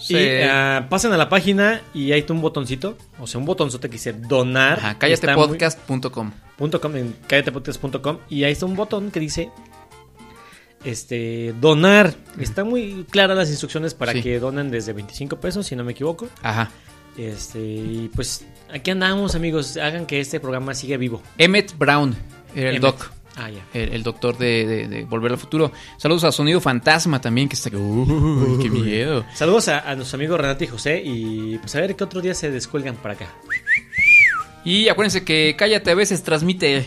Sí. Y ah, pasen a la página y ahí está un botoncito, o sea, un botonzote que dice donar. Ajá, Está muy- cállatepodcast.com. punto com, en cállatepodcast.com y ahí está un botón que dice este donar. Está muy claras las instrucciones para Sí. que donen desde 25 pesos, si no me equivoco. Ajá. Este, y pues aquí andamos, amigos. Hagan que este programa siga vivo. Emmett Brown, el Emmett. doc. Ah, ya. El, el doctor de, de- de Volver al Futuro. Saludos a Sonido Fantasma también, que está... Uy, qué miedo. Saludos a, a nuestros amigos Renato y José y pues a ver qué otro día se descuelgan para acá. Y acuérdense que Cállate a veces transmite...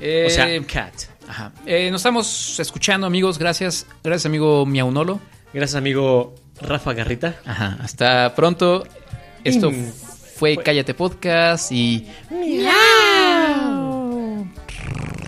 eh, O sea, Cat. Ajá. Eh, nos estamos escuchando, amigos. Gracias. Gracias, amigo Miaunolo. Gracias, amigo Rafa Garrita. Ajá. Hasta pronto. Esto Mm. fue Cállate Podcast y... Miau.